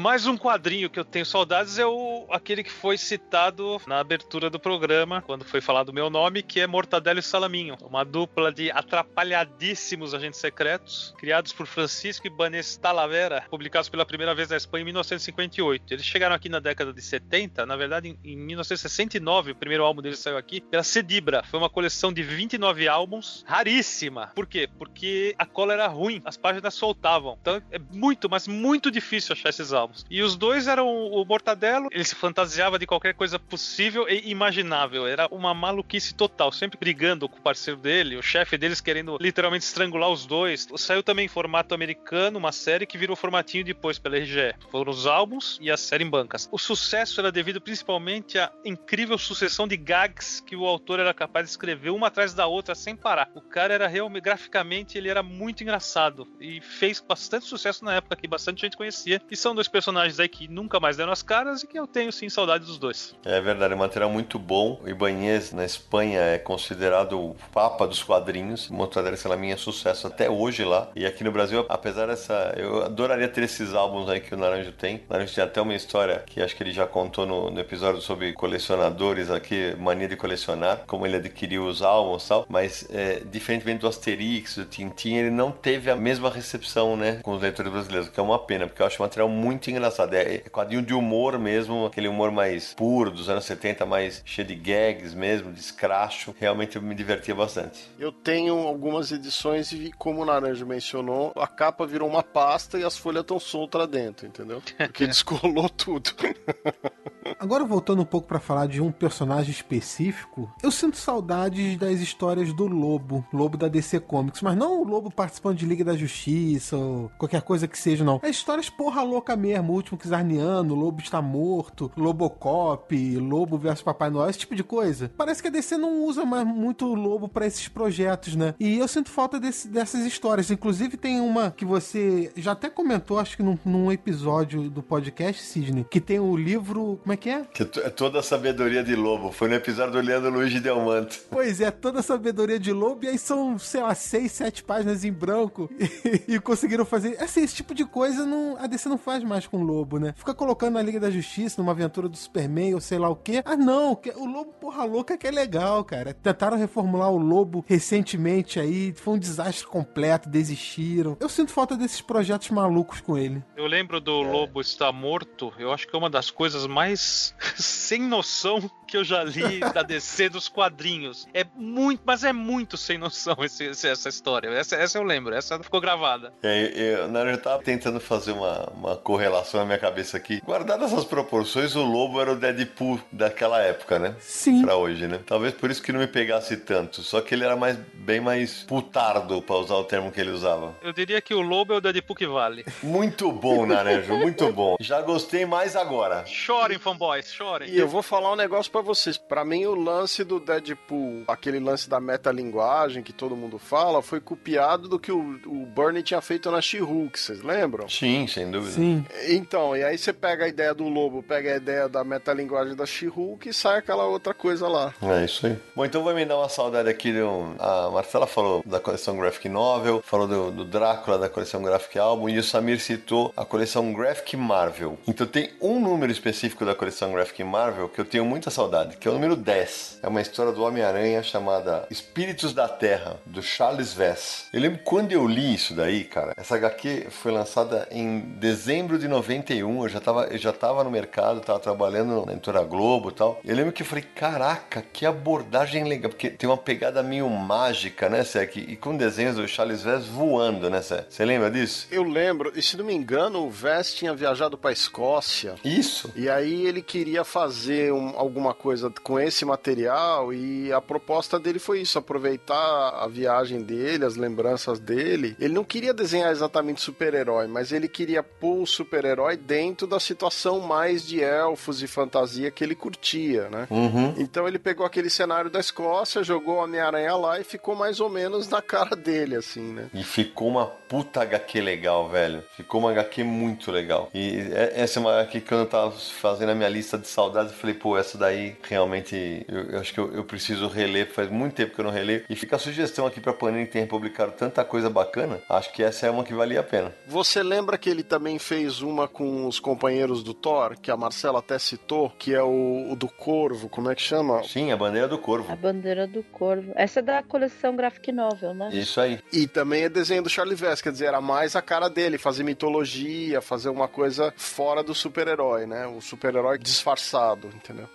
Mais um quadrinho que eu tenho saudades é o aquele que foi citado na abertura do programa, quando foi falado o meu nome, que é Mortadelo e Salaminho. Uma dupla de atrapalhadíssimos agentes secretos, criados por Francisco Banes Talavera, publicados pela primeira vez na Espanha em 1958. Eles chegaram aqui na década de 70, na verdade em 1969, o primeiro álbum deles saiu aqui, pela Cedibra. Foi uma coleção de 29 álbuns, raríssima. Por quê? Porque a cola era ruim, as páginas soltavam. Então é muito, mas muito difícil achar esses álbuns. E os dois eram o Mortadelo, ele se fantasiava de qualquer coisa possível e imaginável. Era uma maluquice total, sempre brigando com o parceiro dele, o chefe deles querendo literalmente estrangular os dois. Saiu também em formato americano, uma série que virou formatinho depois pela RGE. Foram os álbuns e a série em bancas. O sucesso era devido principalmente à incrível sucessão de gags que o autor era capaz de escrever uma atrás da outra sem parar. O cara era realmente, graficamente, ele era muito engraçado e fez bastante sucesso na época que bastante gente conhecia. E são dois personagens aí que nunca mais deram as caras e que eu tenho sim saudade dos dois. É verdade, é um material muito bom. O Ibanez na Espanha é considerado o papa dos quadrinhos. Mortadela Salaminha é sucesso até hoje lá. E aqui no Brasil, apesar dessa. Eu adoraria ter esses álbuns aí que o Naranjo tem. O Naranjo tem até uma história que acho que ele já contou no, no episódio sobre colecionadores aqui, mania de colecionar, como ele adquiriu os álbuns e tal. Mas, é, diferentemente do Asterix, do Tintin, ele não teve a mesma recepção, né, com os leitores brasileiros, que é uma pena, porque eu acho o material muito muito engraçado. É, é quadrinho de humor mesmo, aquele humor mais puro dos anos 70, mais cheio de gags mesmo, de escracho. Realmente eu me divertia bastante. Eu tenho algumas edições e, como o Naranjo mencionou, a capa virou uma pasta e as folhas estão soltas lá dentro, entendeu? Porque descolou tudo. Agora voltando um pouco para falar de um personagem específico, eu sinto saudades das histórias do Lobo, Lobo da DC Comics, mas não o Lobo participando de Liga da Justiça ou qualquer coisa que seja, não. É histórias porra louca mesmo, o último Kizarniano, Lobo está morto, Lobocop, Lobo versus Papai Noel, esse tipo de coisa. Parece que a DC não usa mais muito o Lobo para esses projetos, né? E eu sinto falta desse, dessas histórias. Inclusive tem uma que você já até comentou, acho que num, num episódio do podcast, Sidney, que tem o livro. Como é que é? Que é toda a sabedoria de lobo. Foi no episódio do Leandro Luiz de Delmanto. Pois é, toda a sabedoria de lobo, e aí são, sei lá, seis, sete páginas em branco. E, e conseguiram fazer. Assim, esse tipo de coisa não, a DC não faz mais com o lobo, né? Fica colocando na Liga da Justiça, numa aventura do Superman ou sei lá o quê. Ah, não, o lobo porra louca que é legal, cara. Tentaram reformular o lobo recentemente aí, foi um desastre completo, desistiram. Eu sinto falta desses projetos malucos com ele. Eu lembro do é. Lobo Está Morto, eu acho que é uma das coisas mais sem noção que eu já li da DC dos quadrinhos. É muito, mas é muito sem noção esse, essa história. Essa, essa eu lembro, essa ficou gravada. É, eu, eu tava tentando fazer uma, uma correlação na minha cabeça aqui. Guardadas essas proporções, o Lobo era o Deadpool daquela época, né? Sim. Pra hoje, né? Talvez por isso que não me pegasse tanto. Só que ele era mais, bem mais putardo, pra usar o termo que ele usava. Eu diria que o Lobo é o Deadpool que vale. Muito bom, Naranjo, muito bom. Já gostei mais agora. Chorem, fanboys, chorem. E eu vou falar um negócio para vocês. Para mim, o lance do Deadpool, aquele lance da metalinguagem que todo mundo fala, foi copiado do que o, o Bernie tinha feito na She-Hulk, vocês lembram? Sim, sem dúvida. Sim. Então, e aí você pega a ideia do lobo, pega a ideia da metalinguagem da She-Hulk e sai aquela outra coisa lá. É isso aí. Bom, então vai me dar uma saudade aqui. De um... A Marcela falou da coleção Graphic Novel, falou do, do Drácula da coleção Graphic Album e o Samir citou a coleção Graphic Marvel. Então tem um número específico da coleção Graphic Marvel que eu tenho muita saudade, que é o número 10. É uma história do Homem-Aranha chamada Espíritos da Terra, do Charles Vess. Eu lembro quando eu li isso daí, cara. Essa HQ foi lançada em dezembro de 91. Eu já tava, eu já tava no mercado, tava trabalhando na editora Globo e tal. Eu lembro que eu falei, caraca, que abordagem legal, porque tem uma pegada meio mágica, né, Sec? E com desenhos do Charles Vess voando, né, Sec? Você lembra disso? Eu lembro, e se não me engano, o Vess tinha viajado pra Escócia. Isso. E aí ele queria fazer um, alguma coisa com esse material e a proposta dele foi isso, aproveitar a viagem dele, as lembranças dele. Ele não queria desenhar exatamente super-herói, mas ele queria pôr o super-herói dentro da situação mais de elfos e fantasia que ele curtia, né? Uhum. Então ele pegou aquele cenário da Escócia, jogou o Homem-Aranha lá e ficou mais ou menos na cara dele, assim, né? E ficou uma puta HQ legal, velho. Ficou uma HQ muito legal. E essa é uma HQ que eu tava fazendo a minha lista de saudades, eu falei, pô, essa daí realmente eu, eu acho que eu, eu, preciso reler, faz muito tempo que eu não releio. E fica a sugestão aqui pra Panini que tem publicado tanta coisa bacana. Acho que essa é uma que valia a pena. Você lembra que ele também fez uma com os companheiros do Thor, que a Marcela até citou, que é o, o do Corvo, como é que chama? Sim, a bandeira do Corvo. A bandeira do Corvo. Essa é da coleção Graphic Novel, né? Isso aí. E também é desenho do Charlie Vess, quer dizer, era mais a cara dele, fazer mitologia, fazer uma coisa fora do super-herói, né? O super-herói disfarçado, entendeu?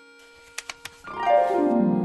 Thank you.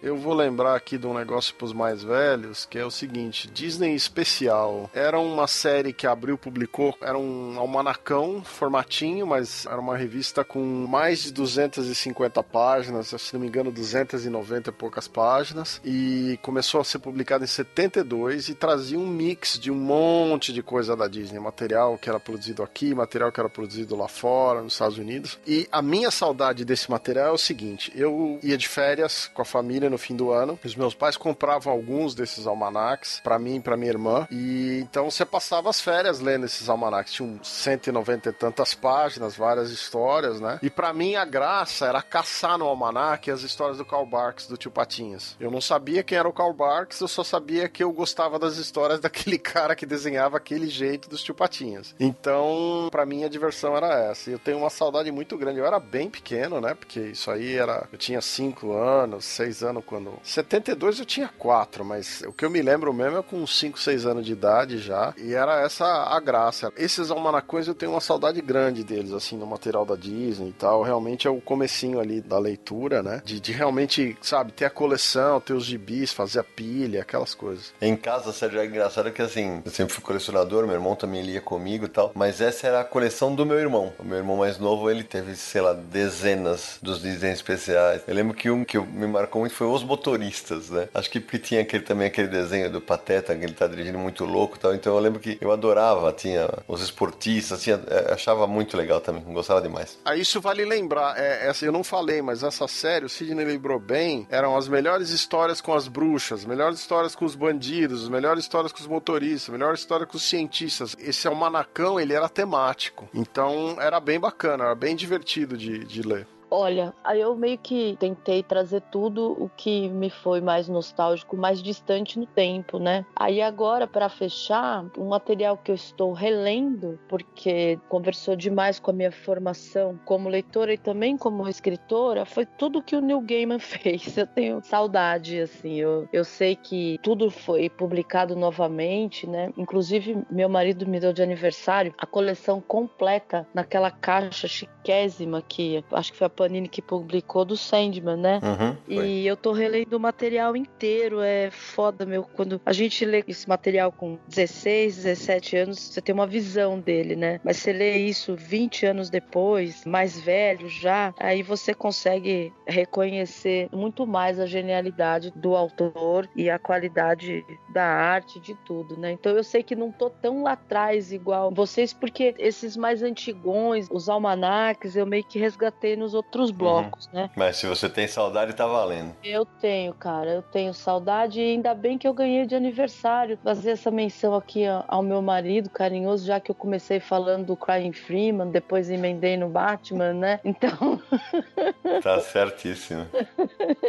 Eu vou lembrar aqui de um negócio para os mais velhos, que é o seguinte: Disney Especial. Era uma série que a Abril publicou, era um almanacão, formatinho, mas era uma revista com mais de 250 páginas, se não me engano, 290 e poucas páginas. E começou a ser publicada em 72 e trazia um mix de um monte de coisa da Disney, material que era produzido aqui, material que era produzido lá fora, nos Estados Unidos. E a minha saudade desse material é o seguinte: eu ia de férias com a família no fim do ano. Os meus pais compravam alguns desses almanacs para mim e para minha irmã. E então você passava as férias lendo esses almanacs. Tinham 190 e tantas páginas, várias histórias, né? E para mim a graça era caçar no almanac as histórias do Karl Barks, do tio Patinhas. Eu não sabia quem era o Karl Barks, eu só sabia que eu gostava das histórias daquele cara que desenhava aquele jeito dos tio Patinhas. Então, para mim a diversão era essa. Eu tenho uma saudade muito grande. Eu era bem pequeno, né? Porque isso aí era. Eu tinha 5 anos, 6 anos quando quando. 72 eu tinha 4, mas o que eu me lembro mesmo é com 5, 6 anos de idade já. E era essa a graça. Esses almanacões eu tenho uma saudade grande deles, assim, no material da Disney e tal. Realmente é o comecinho ali da leitura, né? De, de realmente, sabe, ter a coleção, ter os gibis, fazer a pilha, aquelas coisas. Em casa, Sérgio, é engraçado que assim, eu sempre fui colecionador, meu irmão também lia comigo e tal, mas essa era a coleção do meu irmão. O meu irmão mais novo, ele teve, sei lá, dezenas dos desenhos especiais. Eu lembro que um que me marcou muito foi Os Motoristas, né? Acho que porque tinha aquele, também aquele desenho do Pateta, que ele tá dirigindo muito louco e tal, então eu lembro que eu adorava, tinha os esportistas, tinha, é, achava muito legal também, gostava demais. Ah, isso vale lembrar, é, essa eu não falei, mas essa série, o Sidney lembrou bem, eram as melhores histórias com as bruxas, melhores histórias com os bandidos, melhores histórias com os motoristas, melhores histórias com os cientistas. Esse almanacão, ele era temático, então era bem bacana, era bem divertido de, de ler. Olha, aí eu meio que tentei trazer tudo o que me foi mais nostálgico, mais distante no tempo, né? Aí agora, para fechar, um material que eu estou relendo, porque conversou demais com a minha formação como leitora e também como escritora, foi tudo que o Neil Gaiman fez. Eu tenho saudade, assim. Eu, eu sei que tudo foi publicado novamente, né? Inclusive, meu marido me deu de aniversário a coleção completa naquela caixa chiquésima que acho que foi a Panini que publicou do Sandman, né? Uhum, e eu tô relendo o material inteiro, é foda, meu. Quando a gente lê esse material com 16, 17 anos, você tem uma visão dele, né? Mas você lê isso 20 anos depois, mais velho já, aí você consegue reconhecer muito mais a genialidade do autor e a qualidade da arte, de tudo, né? Então eu sei que não tô tão lá atrás igual vocês, porque esses mais antigões, os almanaques, eu meio que resgatei nos outros outros blocos, uhum. né? Mas se você tem saudade, tá valendo. Eu tenho, cara, eu tenho saudade e ainda bem que eu ganhei de aniversário. Fazer essa menção aqui ao meu marido carinhoso, já que eu comecei falando do Crying Freeman, depois emendei no Batman, né? Então. tá certíssimo.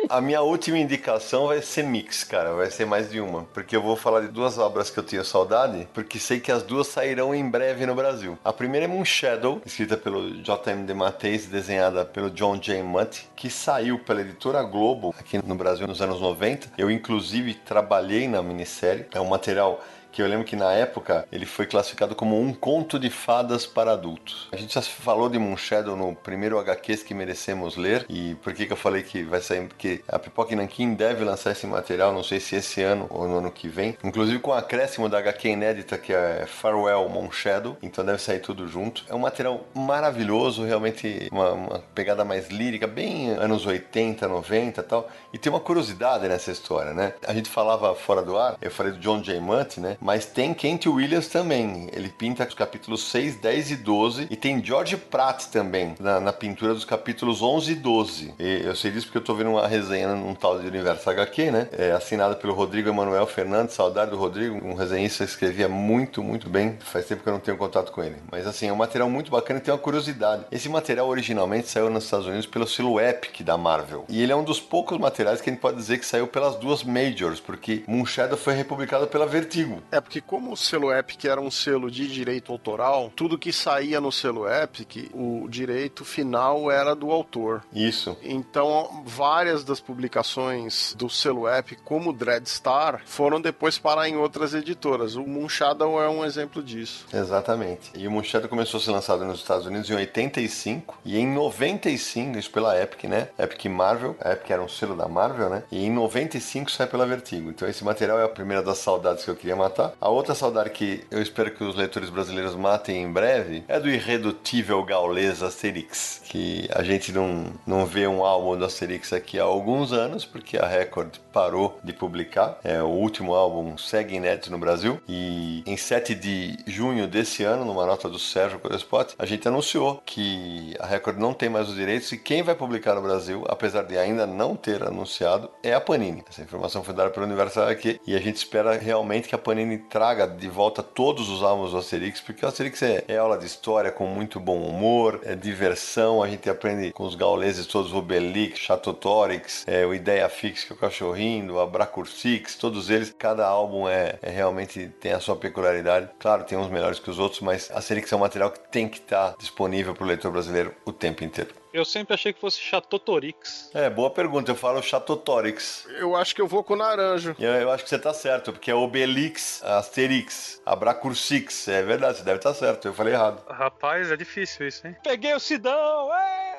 A minha última indicação vai ser mix, cara, vai ser mais de uma, porque eu vou falar de duas obras que eu tenho saudade, porque sei que as duas sairão em breve no Brasil. A primeira é Moon Shadow, escrita pelo J.M. DeMatteis, desenhada pelo John J. Mutt, que saiu pela editora Globo aqui no Brasil nos anos 90. Eu, inclusive, trabalhei na minissérie. É um material que eu lembro que na época ele foi classificado como um conto de fadas para adultos. A gente já falou de Moonshadow no primeiro HQs que merecemos ler, e por que, que eu falei que vai sair? Porque a Pipoca Nankin deve lançar esse material, não sei se esse ano ou no ano que vem, inclusive com o acréscimo da HQ inédita que é Farewell Moonshadow, então deve sair tudo junto. É um material maravilhoso, realmente uma, uma pegada mais lírica, bem anos 80, 90 e tal, e tem uma curiosidade nessa história, né? A gente falava fora do ar, eu falei do John J. Mutt, né? Mas tem Kent Williams também. Ele pinta os capítulos 6, 10 e 12. E tem George Pratt também na, na pintura dos capítulos 11 e 12. E eu sei disso porque eu tô vendo uma resenha num tal de Universo HQ, né? É, assinada pelo Rodrigo Emanuel Fernandes. Saudade do Rodrigo. Um resenhista que escrevia muito, muito bem. Faz tempo que eu não tenho contato com ele. Mas assim, é um material muito bacana e tem uma curiosidade. Esse material originalmente saiu nos Estados Unidos pelo selo Epic da Marvel. E ele é um dos poucos materiais que a gente pode dizer que saiu pelas duas Majors, porque Moonshadow foi republicado pela Vertigo. É porque como o selo Epic era um selo de direito autoral, tudo que saía no selo Epic, o direito final era do autor. Isso. Então, várias das publicações do selo Epic, como Dreadstar, foram depois parar em outras editoras. O Moonshadow é um exemplo disso. Exatamente. E o Moonshadow começou a ser lançado nos Estados Unidos em 85 e em 95, isso pela Epic, né? Epic Marvel, a Epic era um selo da Marvel, né? E em 95 sai pela Vertigo. Então esse material é a primeira das saudades que eu queria matar Tá? A outra saudade que eu espero que os leitores brasileiros matem em breve é do irredutível gaulês Asterix, que a gente não, não vê um álbum do Asterix aqui há alguns anos, porque a Record parou de publicar. É, o último álbum segue inédito no Brasil e em 7 de junho desse ano, numa nota do Sérgio Codespot, a gente anunciou que a Record não tem mais os direitos e quem vai publicar no Brasil, apesar de ainda não ter anunciado, é a Panini. Essa informação foi dada pelo Universal aqui e a gente espera realmente que a Panini traga de volta todos os álbuns do Asterix, porque o Asterix é, é, aula de história com muito bom humor, é diversão, a gente aprende com os gauleses todos, o Obelix, Chatotorix, é, o Ideia Fix, que é o cachorrinho, o Abracursix, todos eles, cada álbum é, é, realmente tem a sua peculiaridade. Claro, tem uns melhores que os outros, mas Asterix é um material que tem que estar disponível para o leitor brasileiro o tempo inteiro. Eu sempre achei que fosse Chatotorix. É, boa pergunta. Eu falo Chatotorix. Eu acho que eu vou com o naranjo. Eu, eu acho que você tá certo, porque é Obelix, Asterix, Abracursix. É verdade, você deve estar certo. Eu falei errado. Rapaz, é difícil isso, hein? Peguei o Sidão! É!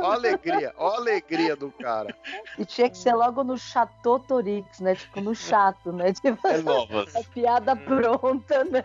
Ó a alegria, ó a alegria do cara. E tinha que ser logo no Chateau Torix, né? Tipo, no chato, né? Tipo, É nova. a piada pronta, né?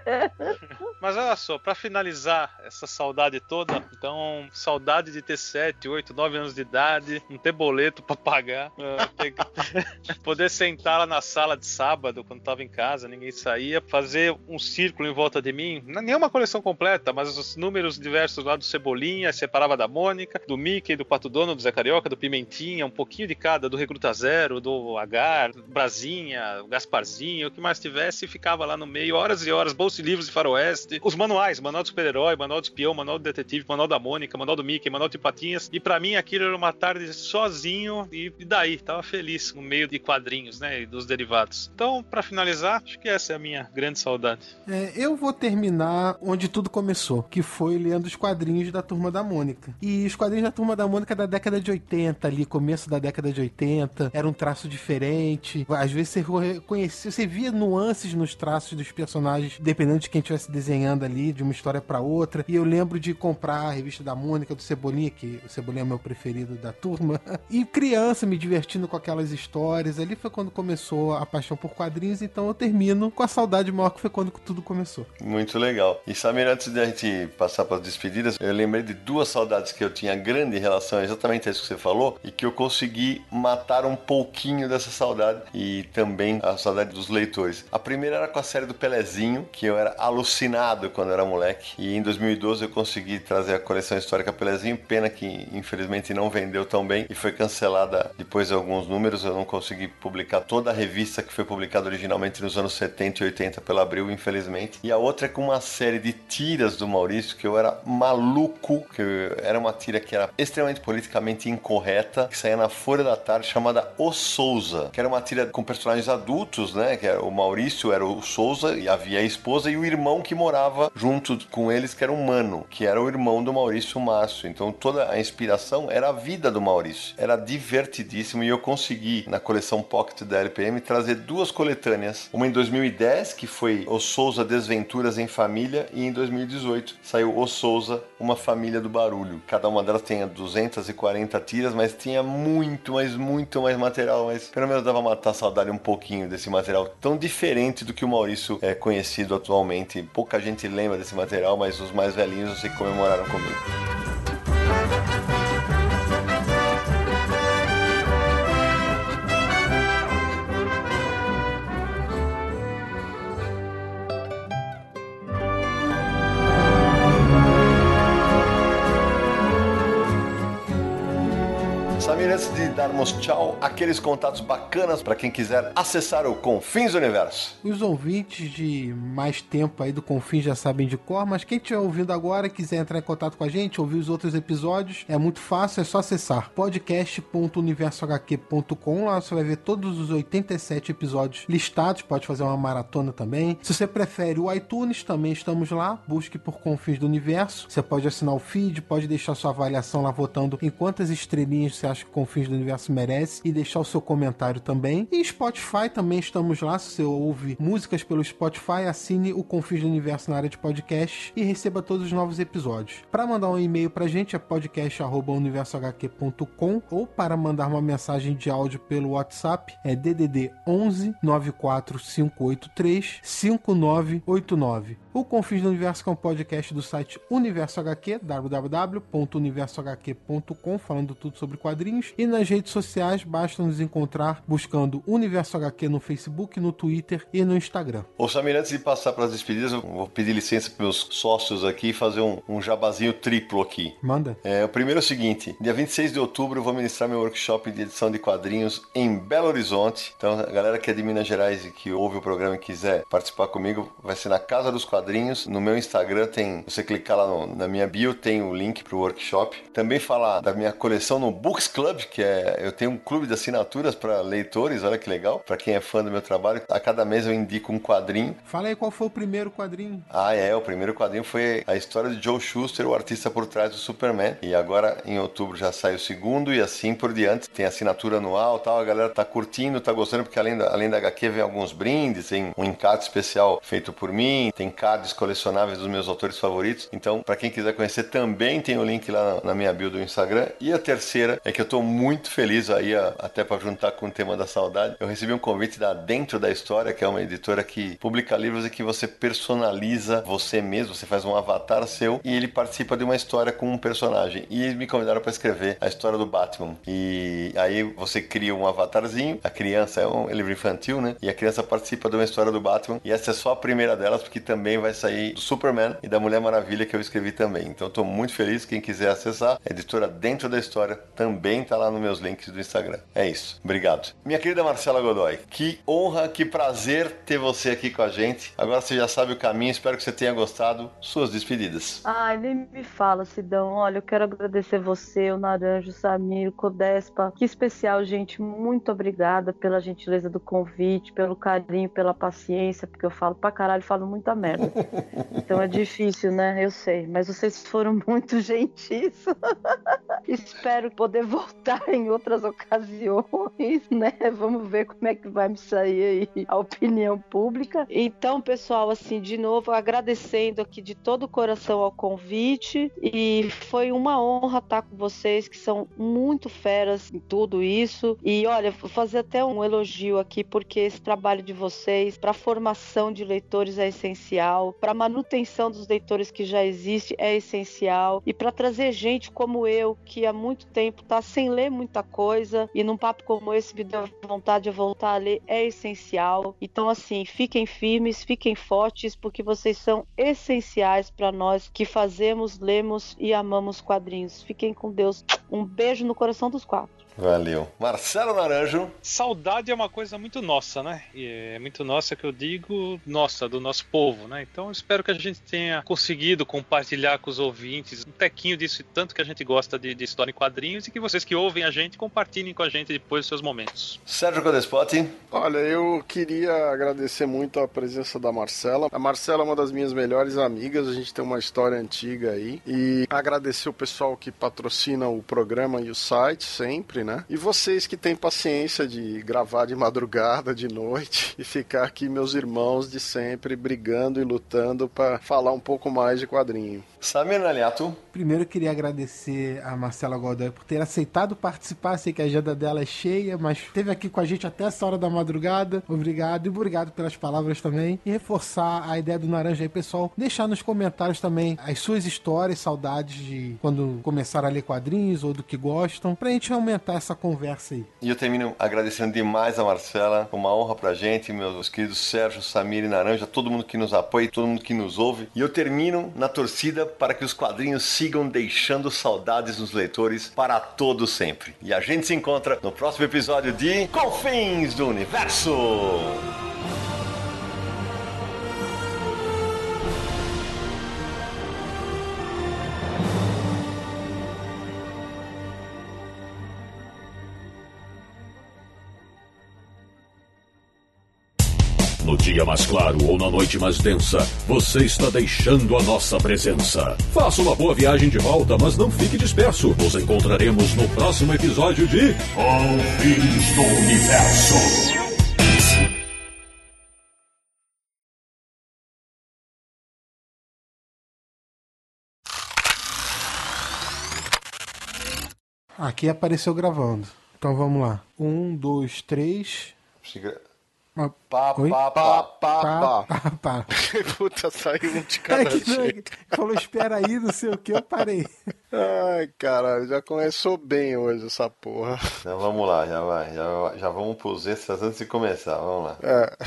Mas olha só, pra finalizar essa saudade toda, então, saudade de ter 7, 8, 9 anos de idade, não ter boleto pra pagar, eh, ter que- poder sentar lá na sala de sábado, quando tava em casa, ninguém saía, fazer um círculo em volta de mim, não é nenhuma coleção completa, mas os números diversos lá do Cebolinha, separava da Mônica, do Mickey, do Pato Dono, do Zé Carioca, do Pimentinha, um pouquinho de cada, do Recruta Zero, do Agar, Brasinha, Gasparzinho, o que mais tivesse, ficava lá no meio, horas e horas, bolsa de livros de faroeste, os manuais, manual do super-herói, manual do espião, manual do detetive, manual da Mônica, manual do Mickey, manual de Patinhas, e pra mim aquilo era uma tarde sozinho, e, daí, tava feliz no meio de quadrinhos, né, e dos derivados. Então, pra finalizar, acho que essa é a minha grande saudade. É, eu vou terminar onde tudo começou, que foi lendo os quadrinhos da Turma da Mônica. E os quadrinhos da Turma da Mônica da década de 80 ali, começo da década de 80, era um traço diferente. Às vezes você reconhecia, você via nuances nos traços dos personagens, dependendo de quem estivesse desenhando ali, de uma história pra outra. E eu lembro de comprar a revista da Mônica, do Cebolinha, que o Cebolinha é meu preferido da turma. E criança me divertindo com aquelas histórias. Ali foi quando começou a paixão por quadrinhos, então eu termino com a saudade maior que foi quando tudo começou. Muito legal. E Samir, antes de a gente passar para as despedidas, eu lembrei de duas saudades que eu tinha grande relação exatamente a isso que você falou e que eu consegui matar um pouquinho dessa saudade e também a saudade dos leitores. A primeira era com a série do Pelezinho, que eu era alucinado quando eu era moleque. E em 2012 eu consegui trazer a coleção histórica Pelezinho, pena que infelizmente não vendeu tão bem e foi cancelada depois de alguns números. Eu não consegui publicar toda a revista que foi publicada originalmente nos anos 70 e 80 pela Abril, infelizmente. E a outra é com uma série de tiras do Maurício que eu era maluco, que eu- era uma tira que era extremamente politicamente incorreta, que saía na Folha da Tarde, chamada O Souza, que era uma tira com personagens adultos, né? Que era o Maurício era o Souza e havia a esposa e o irmão que morava junto com eles, que era um mano, que era o irmão do Maurício Márcio. Então toda a inspiração era a vida do Maurício. Era divertidíssimo e eu consegui, na coleção Pocket da LPM, trazer duas coletâneas. Uma em 2010, que foi O Souza Desventuras em Família, e em 2018 saiu O Souza, Uma Família do Barulho. Cada uma delas tinha 240 tiras, mas tinha muito, mas muito mais material, mas pelo menos dava matar a saudade um pouquinho desse material tão diferente do que o Maurício é conhecido atualmente. Pouca gente lembra desse material, mas os mais velhinhos que comemoraram comigo. Samir, antes de darmos tchau, aqueles contatos bacanas para quem quiser acessar o Confins Universo. Os ouvintes de mais tempo aí do Confins já sabem de cor, mas quem estiver ouvindo agora e quiser entrar em contato com a gente, ouvir os outros episódios, é muito fácil, é só acessar podcast.universohq.com. Lá você vai ver todos os 87 episódios listados, pode fazer uma maratona também. Se você prefere o iTunes, também estamos lá. Busque por Confins do Universo. Você pode assinar o feed, pode deixar sua avaliação lá votando em quantas estrelinhas você acha que Confins do Universo merece e deixar o seu comentário também. E Spotify também estamos lá. Se você ouve músicas pelo Spotify, assine o Confins do Universo na área de podcast e receba todos os novos episódios. Para mandar um e-mail pra gente é podcast@universohq.com ou para mandar uma mensagem de áudio pelo WhatsApp é DDD 11 94583 5989. O Confins do Universo é um podcast do site Universo HQ, www.universohq.com, falando tudo sobre quadrinhos. E nas redes sociais basta nos encontrar buscando Universo HQ no Facebook, no Twitter e no Instagram. Ô Samir, antes de passar para as despedidas, eu vou pedir licença para meus sócios aqui e fazer um, um jabazinho triplo aqui. Manda. É, o primeiro é o seguinte: dia 26 de outubro eu vou ministrar meu workshop de edição de quadrinhos em Belo Horizonte. Então, a galera que é de Minas Gerais e que ouve o programa e quiser participar comigo, vai ser na Casa dos Quadrinhos. No meu Instagram tem, você clicar lá no- na minha bio, tem o link pro workshop. Também falar da minha coleção no Club, que é eu tenho um clube de assinaturas para leitores, olha que legal, para quem é fã do meu trabalho. A cada mês eu indico um quadrinho. Fala aí qual foi o primeiro quadrinho. Ah, é, o primeiro quadrinho foi a história de Joe Schuster, o artista por trás do Superman. E agora em outubro já sai o segundo e assim por diante. Tem assinatura anual, tal, a galera tá curtindo, tá gostando porque além da, além da HQ vem alguns brindes, tem um encarte especial feito por mim, tem cards colecionáveis dos meus autores favoritos. Então, para quem quiser conhecer também tem o link lá na minha bio do Instagram. E a terceira é que eu tô muito feliz aí, até para juntar com o tema da saudade. Eu recebi um convite da Dentro da História, que é uma editora que publica livros e que você personaliza você mesmo, você faz um avatar seu e ele participa de uma história com um personagem. E eles me convidaram para escrever a história do Batman. E aí você cria um avatarzinho, a criança é um livro infantil, né? E a criança participa de uma história do Batman. E essa é só a primeira delas, porque também vai sair do Superman e da Mulher Maravilha que eu escrevi também. Então tô muito feliz. Quem quiser acessar, a editora Dentro da História também tá lá nos meus links do Instagram. É isso. Obrigado. Minha querida Marcela Godoy, que honra, que prazer ter você aqui com a gente. Agora você já sabe o caminho, espero que você tenha gostado. Suas despedidas. Ai, nem me fala, Sidão. Olha, eu quero agradecer você, o Naranjo, o Samir, o Codespa. Que especial, gente. Muito obrigada pela gentileza do convite, pelo carinho, pela paciência, porque eu falo pra caralho, falo muita merda. Então é difícil, né? Eu sei. Mas vocês foram muito gentis. Espero poder voltar em outras ocasiões, né? Vamos ver como é que vai me sair aí a opinião pública. Então, pessoal, assim, de novo, agradecendo aqui de todo o coração ao convite e foi uma honra estar com vocês que são muito feras em tudo isso. E olha, vou fazer até um elogio aqui porque esse trabalho de vocês para formação de leitores é essencial, para manutenção dos leitores que já existe é essencial e para trazer gente como eu que há muito tempo está sem ler muita coisa e num papo como esse me deu vontade de voltar a ler é essencial. Então assim, fiquem firmes, fiquem fortes porque vocês são essenciais para nós que fazemos, lemos e amamos quadrinhos. Fiquem com Deus. Um beijo no coração dos quatro. Valeu. Marcelo Naranjo. Saudade é uma coisa muito nossa, né? E é muito nossa que eu digo, nossa, do nosso povo, né? Então espero que a gente tenha conseguido compartilhar com os ouvintes um tequinho disso, tanto que a gente gosta de, de história em quadrinhos e que vocês que ouvem a gente compartilhem com a gente depois dos seus momentos. Sérgio Codespotti. Olha, eu queria agradecer muito a presença da Marcela. A Marcela é uma das minhas melhores amigas, a gente tem uma história antiga aí. E agradecer o pessoal que patrocina o programa e o site sempre, né? E vocês que têm paciência de gravar de madrugada, de noite e ficar aqui, meus irmãos de sempre, brigando e lutando para falar um pouco mais de quadrinho. Samir Naliato. Primeiro eu queria agradecer a Marcela Godoy por ter aceitado participar. Sei que a agenda dela é cheia, mas esteve aqui com a gente até essa hora da madrugada. Obrigado e obrigado pelas palavras também. E reforçar a ideia do Naranja aí, pessoal. Deixar nos comentários também as suas histórias, saudades de quando começaram a ler quadrinhos ou do que gostam, pra gente aumentar essa conversa aí. E eu termino agradecendo demais a Marcela. Uma honra pra gente, meus queridos Sérgio, Samir e Naranja, todo mundo que nos apoia, todo mundo que nos ouve. E eu termino na torcida para que os quadrinhos sigam deixando saudades nos leitores para todo sempre. E a gente se encontra no próximo episódio de Confins do Universo. Dia mais claro ou na noite mais densa, você está deixando a nossa presença. Faça uma boa viagem de volta, mas não fique disperso. Nos encontraremos no próximo episódio de Confins do Universo. Aqui apareceu gravando. Então vamos lá. Um, dois, três. Pá, pá, pá. Pá, pá. Puta, saiu um de É cada não, jeito. falou, espera aí, não sei o que, eu parei. Ai, caralho, já começou bem hoje essa porra. Então vamos lá, já vai. Já, já vamos pros extras antes de começar. Vamos lá. É.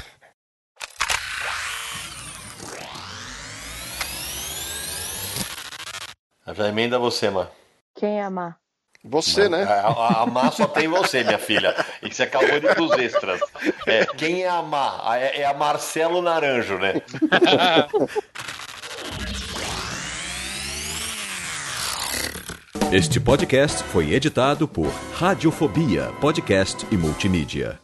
Já emenda você, Má. Quem amar? Você, né? A, a, a Má só tem você, minha filha. E que você acabou de ir pros extras. É, quem é a Má? É, é a Marcelo Naranjo, né? Este podcast foi editado por Radiofobia, podcast e multimídia.